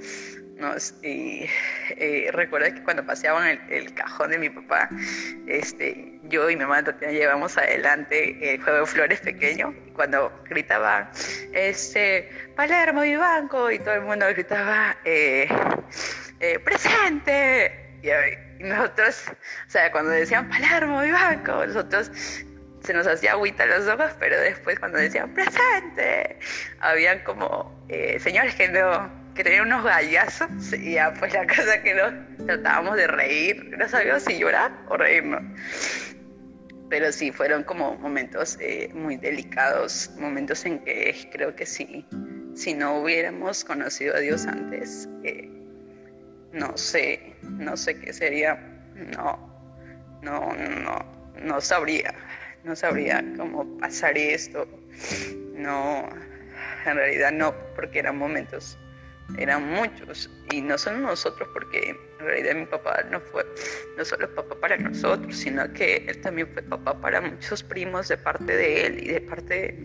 y eh, recuerdo que cuando paseaban el, el, cajón de mi papá, este, yo y mi mamá Tatiana llevamos adelante el juego de flores pequeño. Cuando gritaba, este, Palermo, mi banco, y todo el mundo gritaba, eh, eh, presente. Y, y, nosotros, o sea, cuando decían Palermo, mi banco, nosotros se nos hacía agüita los ojos, pero después cuando decían presente, habían como eh, señores que no tenían unos gallazos y ya pues la cosa que nos tratábamos de reír, no sabíamos si llorar o reírnos. Pero sí, fueron como momentos eh, muy delicados, momentos en que creo que sí, si no hubiéramos conocido a Dios antes, eh, no sé, no sé qué sería, no, no, no, no sabría no sabría cómo pasar esto. No, en realidad no, porque eran momentos, eran muchos. Y no solo nosotros, porque en realidad mi papá no fue, no solo papá para nosotros, sino que él también fue papá para muchos primos de parte de él y de parte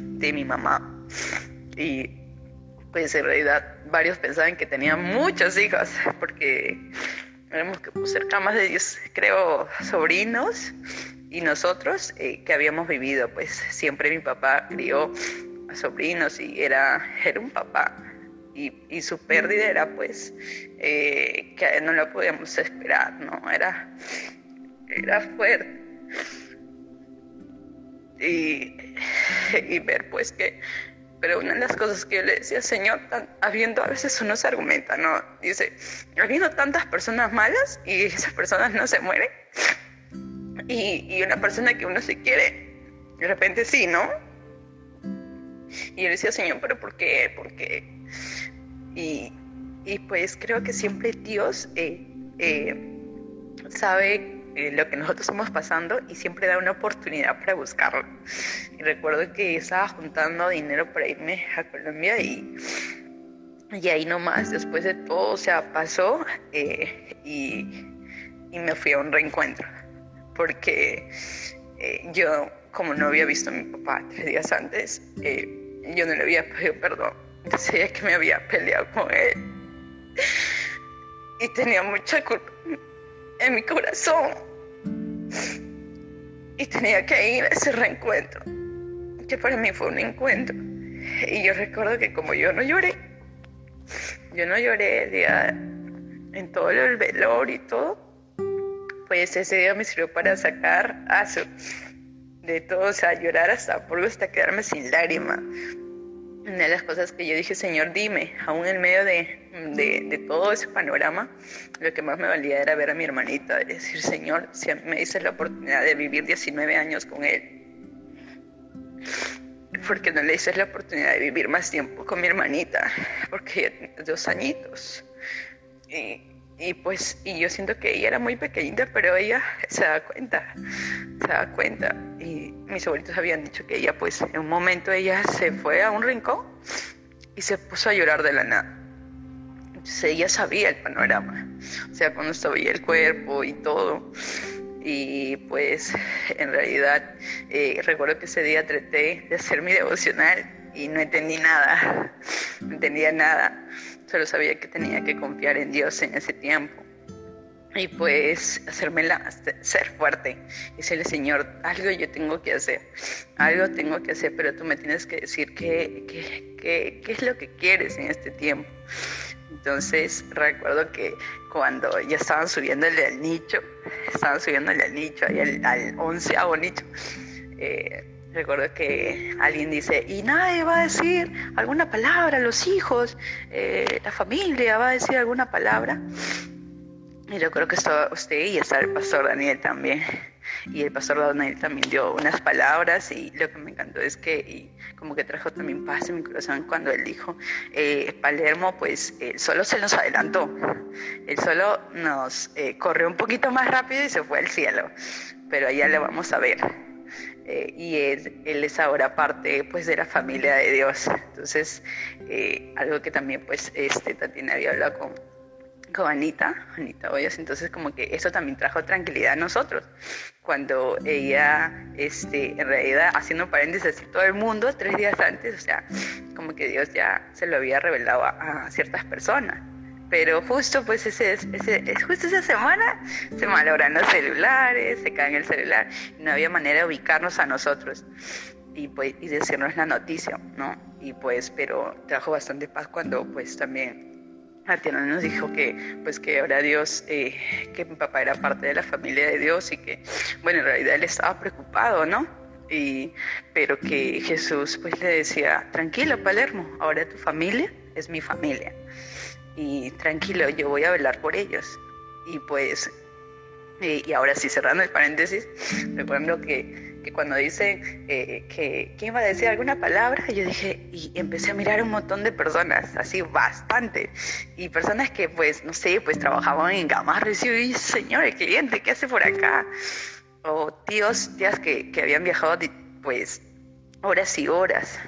de, mi mamá. Y pues en realidad varios pensaban que tenía muchos hijos, porque éramos cerca más de 10, creo, sobrinos y nosotros eh, que habíamos vivido, pues siempre mi papá crió a sobrinos y era, era un papá. Y, y su pérdida era pues eh, que no lo podíamos esperar, ¿no? Era, era fuerte. Y, y ver pues que pero una de las cosas que yo le decía, Señor, habiendo a veces uno se argumenta, ¿no? Dice, habiendo tantas personas malas y esas personas no se mueren, y, una persona que uno se quiere, de repente sí, ¿no? Y yo decía, Señor, pero ¿por qué? ¿Por qué? Y, pues creo que siempre Dios eh, eh, sabe eh, lo que nosotros estamos pasando y siempre da una oportunidad para buscarlo. Y recuerdo que estaba juntando dinero para irme a Colombia y, y ahí nomás, después de todo, o sea, pasó y, y me fui a un reencuentro porque eh, yo, como no había visto a mi papá tres días antes, eh, yo no le había pedido perdón. [laughs] Decía que me había peleado con él. Y tenía mucha culpa en mi corazón. Y tenía que ir a ese reencuentro, que para mí fue un encuentro. Y yo recuerdo que como yo no lloré, yo no lloré el día en todo el velor y todo, pues ese día me sirvió para sacar aso de todo, o sea, llorar hasta por hasta quedarme sin lágrima. Una de las cosas que yo dije, Señor, dime, aún en medio de, de, todo ese panorama, lo que más me valía era ver a mi hermanita, decir, Señor, si me dices la oportunidad de vivir 19 años con él, porque no le dices la oportunidad de vivir más tiempo con mi hermanita, porque ella tiene dos añitos. Y, y pues, y yo siento que ella era muy pequeñita, pero ella se da cuenta, se da cuenta. Y mis abuelitos habían dicho que ella, pues, en un momento ella se fue a un rincón y se puso a llorar de la nada. Entonces ella sabía el panorama, o sea, cuando estaba el cuerpo y todo. Y pues, en realidad, eh, recuerdo que ese día traté de hacer mi devocional y no entendí nada, no entendía nada Solo sabía que tenía que confiar en Dios en ese tiempo. Y pues hacérmela ser fuerte. Decirle, Señor, algo yo tengo que hacer. Algo tengo que hacer, pero tú me tienes que decir qué, qué, qué, es lo que quieres en este tiempo. Entonces recuerdo que cuando ya estaban subiéndole al nicho, estaban subiéndole al nicho, ahí al, al onceavo nicho, eh, Recuerdo que alguien dice, y nadie va a decir alguna palabra, los hijos, eh, la familia va a decir alguna palabra. Yo creo que estaba usted y está el pastor Daniel también. Y el pastor Daniel también dio unas palabras y lo que me encantó es que y como que trajo también paz en mi corazón cuando él dijo, eh, Palermo pues solo se nos adelantó, él solo nos eh, corrió un poquito más rápido y se fue al cielo, pero allá le vamos a ver eh, y él, él, es ahora parte pues de la familia de Dios. Entonces, eh, algo que también pues este, Tatiana había hablado con, con Anita, Anita Hoyos, entonces como que eso también trajo tranquilidad a nosotros. Cuando ella, este, en realidad, haciendo paréntesis así todo el mundo, tres días antes, o sea, como que Dios ya se lo había revelado a, ciertas personas. Pero justo pues ese, ese, justo esa semana se malogran los celulares, se caen el celular, no había manera de ubicarnos a nosotros y pues y decirnos la noticia, ¿no? Y pues, pero trajo bastante paz cuando pues también Artiano nos dijo que, pues que ahora Dios, eh, que mi papá era parte de la familia de Dios y que, bueno, en realidad él estaba preocupado, ¿no? Y, pero que Jesús pues le decía, tranquilo Palermo, ahora tu familia es mi familia. Y tranquilo, yo voy a velar por ellos. Y pues, y, y ahora sí, cerrando el paréntesis, recuerdo que que cuando dice eh, que quién iba a decir alguna palabra, yo dije, y empecé a mirar un montón de personas, así bastante, y personas que pues, no sé, pues trabajaban en Gamarra, y decía, señor, el cliente, ¿qué hace por acá? O tíos, tías que, que habían viajado pues horas y horas.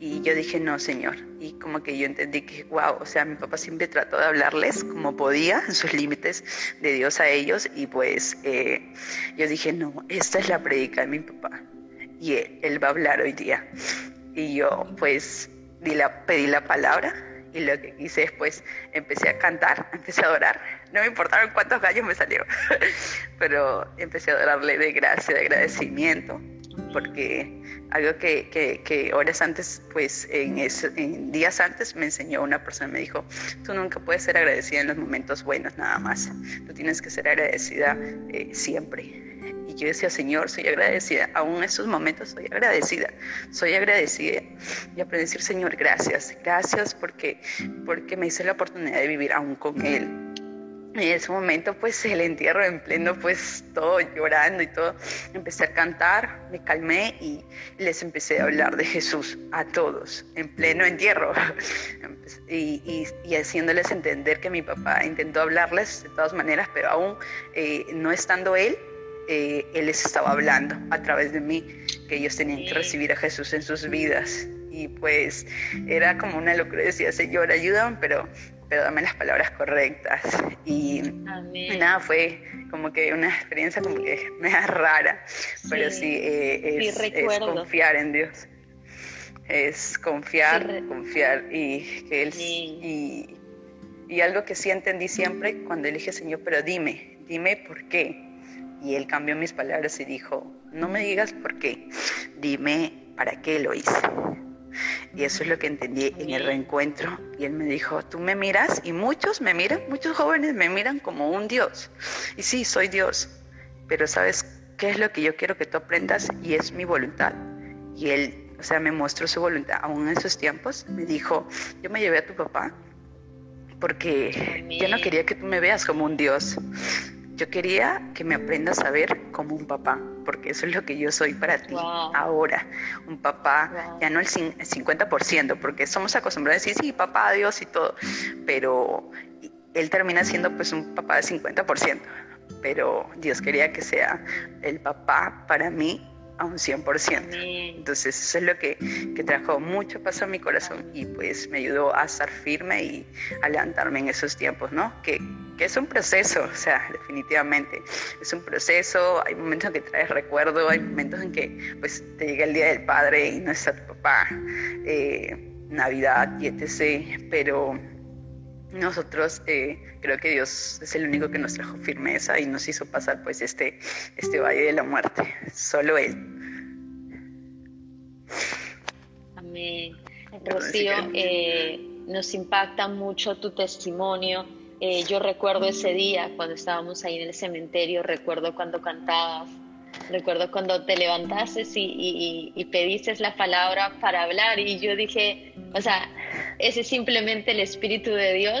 Y yo dije, no, Señor. Y como que yo entendí que, wow, o sea, mi papá siempre trató de hablarles como podía, en [laughs] sus límites de Dios a ellos. Y pues eh, yo dije, no, esta es la predica de mi papá. Y él, va a hablar hoy día. Y yo pues di la, pedí la palabra y lo que hice después empecé a cantar, [laughs] empecé a adorar. No me importaron cuántos gallos me salieron, [laughs] pero empecé a adorarle de gracia, de agradecimiento porque algo que, horas antes, pues en, en, días antes me enseñó una persona, me dijo, tú nunca puedes ser agradecida en los momentos buenos nada más, tú tienes que ser agradecida eh, siempre. Y yo decía, Señor, soy agradecida, aún en esos momentos soy agradecida, soy agradecida. Y aprendí a decir, Señor, gracias, gracias porque, porque me hice la oportunidad de vivir aún con Él en ese momento, pues el entierro en pleno, pues todo llorando y todo, empecé a cantar, me calmé y les empecé a hablar de Jesús a todos, en pleno entierro, [laughs] y, haciéndoles entender que mi papá intentó hablarles de todas maneras, pero aún eh, no estando él, eh, él les estaba hablando a través de mí, que ellos tenían que recibir a Jesús en sus vidas. Y pues era como una locura, decía, Señor, ayúdame, pero pero dame las palabras correctas. Y, nada, fue como que una experiencia como que [laughs] me da rara, pero sí, eh, es, confiar en Dios. Es confiar, confiar y que Él... Y, y algo que sí entendí siempre cuando le dije, Señor, pero dime, dime por qué. Y Él cambió mis palabras y dijo, no me digas por qué, dime para qué lo hice. Y eso es lo que entendí en el reencuentro. Y él me dijo, tú me miras y muchos me miran, muchos jóvenes me miran como un Dios. Y sí, soy Dios, pero ¿sabes qué es lo que yo quiero que tú aprendas? Y es mi voluntad. Y él, o sea, me mostró su voluntad. Aún en esos tiempos me dijo, yo me llevé a tu papá porque yo no quería que tú me veas como un Dios. Yo quería que me aprendas a ver como un papá, porque eso es lo que yo soy para ti ahora. Un papá, ya no el 50%, porque somos acostumbrados a decir, sí, papá, Dios y todo, pero él termina siendo pues un papá de 50%, pero Dios quería que sea el papá para mí a un 100%. Entonces eso es lo que, que, trajo mucho paso a mi corazón y pues me ayudó a estar firme y a levantarme en esos tiempos, ¿no? Que, que es un proceso, o sea, definitivamente es un proceso, hay momentos en que traes recuerdo, hay momentos en que pues te llega el Día del Padre y no está tu papá, eh, Navidad y etc., pero nosotros eh, creo que Dios es el único que nos trajo firmeza y nos hizo pasar pues este, este valle de la muerte, solo Él. Amén. Rocío, eh, nos impacta mucho tu testimonio. Eh, yo recuerdo ese día cuando estábamos ahí en el cementerio, recuerdo cuando cantabas, recuerdo cuando te levantaste y, pediste la palabra para hablar y yo dije, o sea, ese es simplemente el Espíritu de Dios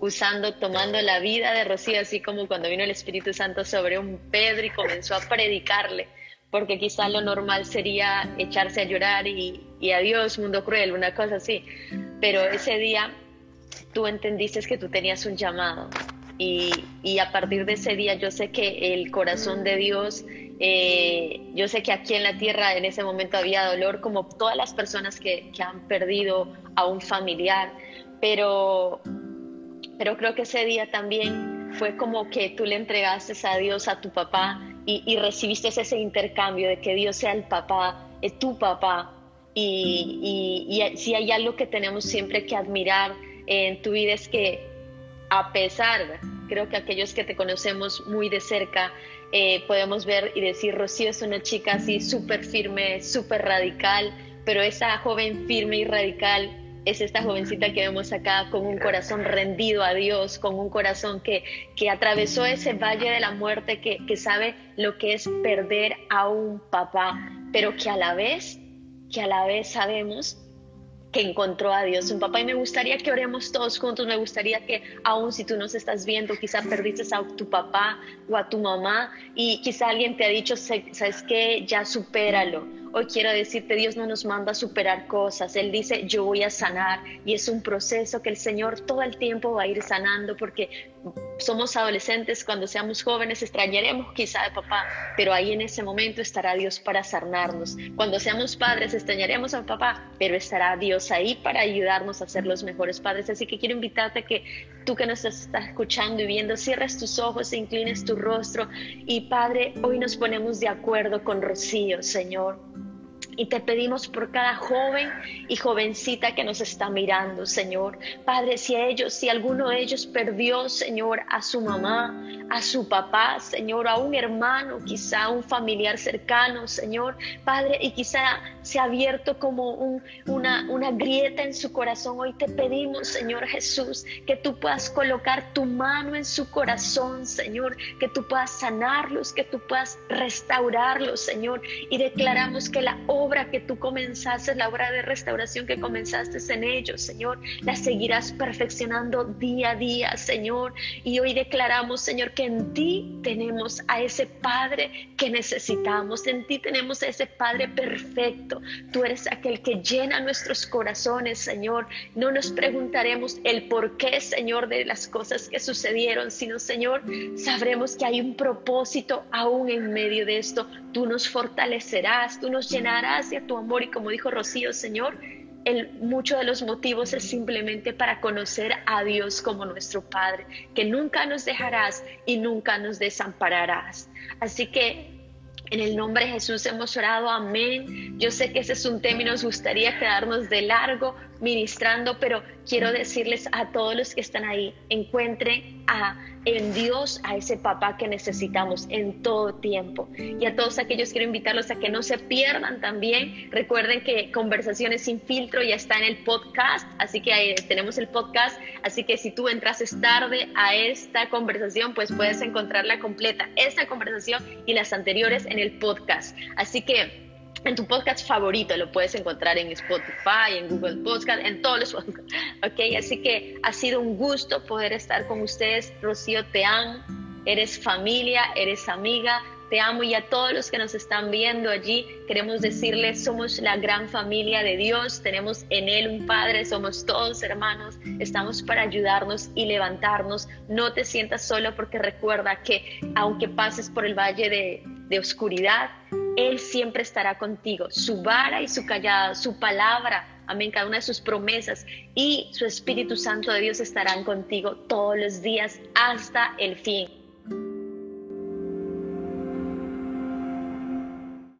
usando, tomando la vida de Rocío, así como cuando vino el Espíritu Santo sobre un Pedro y comenzó a predicarle, porque quizá lo normal sería echarse a llorar y, y adiós, mundo cruel, una cosa así. Pero ese día tú entendiste que tú tenías un llamado y, y, a partir de ese día yo sé que el corazón de Dios, eh, yo sé que aquí en la tierra en ese momento había dolor como todas las personas que, que han perdido a un familiar, pero, pero creo que ese día también fue como que tú le entregaste a Dios a tu papá y, y recibiste ese intercambio de que Dios sea el papá, es tu papá. Y, y, y si hay algo que tenemos siempre que admirar en tu vida es que a pesar, creo que aquellos que te conocemos muy de cerca, eh, podemos ver y decir, Rocío es una chica así súper firme, súper radical, pero esa joven firme y radical es esta jovencita que vemos acá con un corazón rendido a Dios, con un corazón que, que atravesó ese valle de la muerte, que, que sabe lo que es perder a un papá, pero que a la vez, que a la vez sabemos que encontró a Dios, un papá. Y me gustaría que oremos todos juntos, me gustaría que aún si tú nos estás viendo, quizá perdiste a tu papá o a tu mamá y quizá alguien te ha dicho, sabes qué, ya supéralo. Hoy quiero decirte, Dios no nos manda a superar cosas, Él dice, yo voy a sanar y es un proceso que el Señor todo el tiempo va a ir sanando porque somos adolescentes, cuando seamos jóvenes extrañaremos quizá de papá, pero ahí en ese momento estará Dios para sanarnos. Cuando seamos padres extrañaremos a papá, pero estará Dios ahí para ayudarnos a ser los mejores padres. Así que quiero invitarte a que tú que nos estás escuchando y viendo, cierres tus ojos, e inclines tu rostro y Padre, hoy nos ponemos de acuerdo con Rocío, Señor. Y te pedimos por cada joven y jovencita que nos está mirando, Señor. Padre, si ellos, si alguno de ellos perdió, Señor, a su mamá, a su papá, Señor, a un hermano, quizá un familiar cercano, Señor, Padre, y quizá se ha abierto como una, una grieta en su corazón. Hoy te pedimos, Señor Jesús, que tú puedas colocar tu mano en su corazón, Señor, que tú puedas sanarlos, que tú puedas restaurarlos, Señor. Y declaramos que la obra que tú comenzaste, la obra de restauración que comenzaste en ellos, Señor, la seguirás perfeccionando día a día, Señor. Y hoy declaramos, Señor, que en ti tenemos a ese Padre que necesitamos, en ti tenemos a ese Padre perfecto. Tú eres aquel que llena nuestros corazones, Señor. No nos preguntaremos el por qué, Señor, de las cosas que sucedieron, sino, Señor, sabremos que hay un propósito aún en medio de esto. Tú nos fortalecerás, tú nos llenarás hacia tu amor y como dijo Rocío, Señor, el, mucho de los motivos es simplemente para conocer a Dios como nuestro Padre, que nunca nos dejarás y nunca nos desampararás. Así que en el nombre de Jesús hemos orado, amén. Yo sé que ese es un tema y nos gustaría quedarnos de largo ministrando, pero quiero decirles a todos los que están ahí, encuentren a en Dios a ese papá que necesitamos en todo tiempo. Y a todos aquellos quiero invitarlos a que no se pierdan también. Recuerden que Conversaciones sin filtro ya está en el podcast, así que ahí tenemos el podcast, así que si tú entrases tarde a esta conversación, pues puedes encontrarla completa, esta conversación y las anteriores en el podcast. Así que en tu podcast favorito, lo puedes encontrar en Spotify, en Google Podcast, en todos los podcasts. [laughs] Ok, así que ha sido un gusto poder estar con ustedes. Rocío, te amo. Eres familia, eres amiga. Te amo y a todos los que nos están viendo allí, queremos decirles, somos la gran familia de Dios, tenemos en Él un Padre, somos todos hermanos, estamos para ayudarnos y levantarnos. No te sientas solo porque recuerda que aunque pases por el valle de, de oscuridad, Él siempre estará contigo. Su vara y su callada, su palabra, amén, cada una de sus promesas y su Espíritu Santo de Dios estarán contigo todos los días hasta el fin.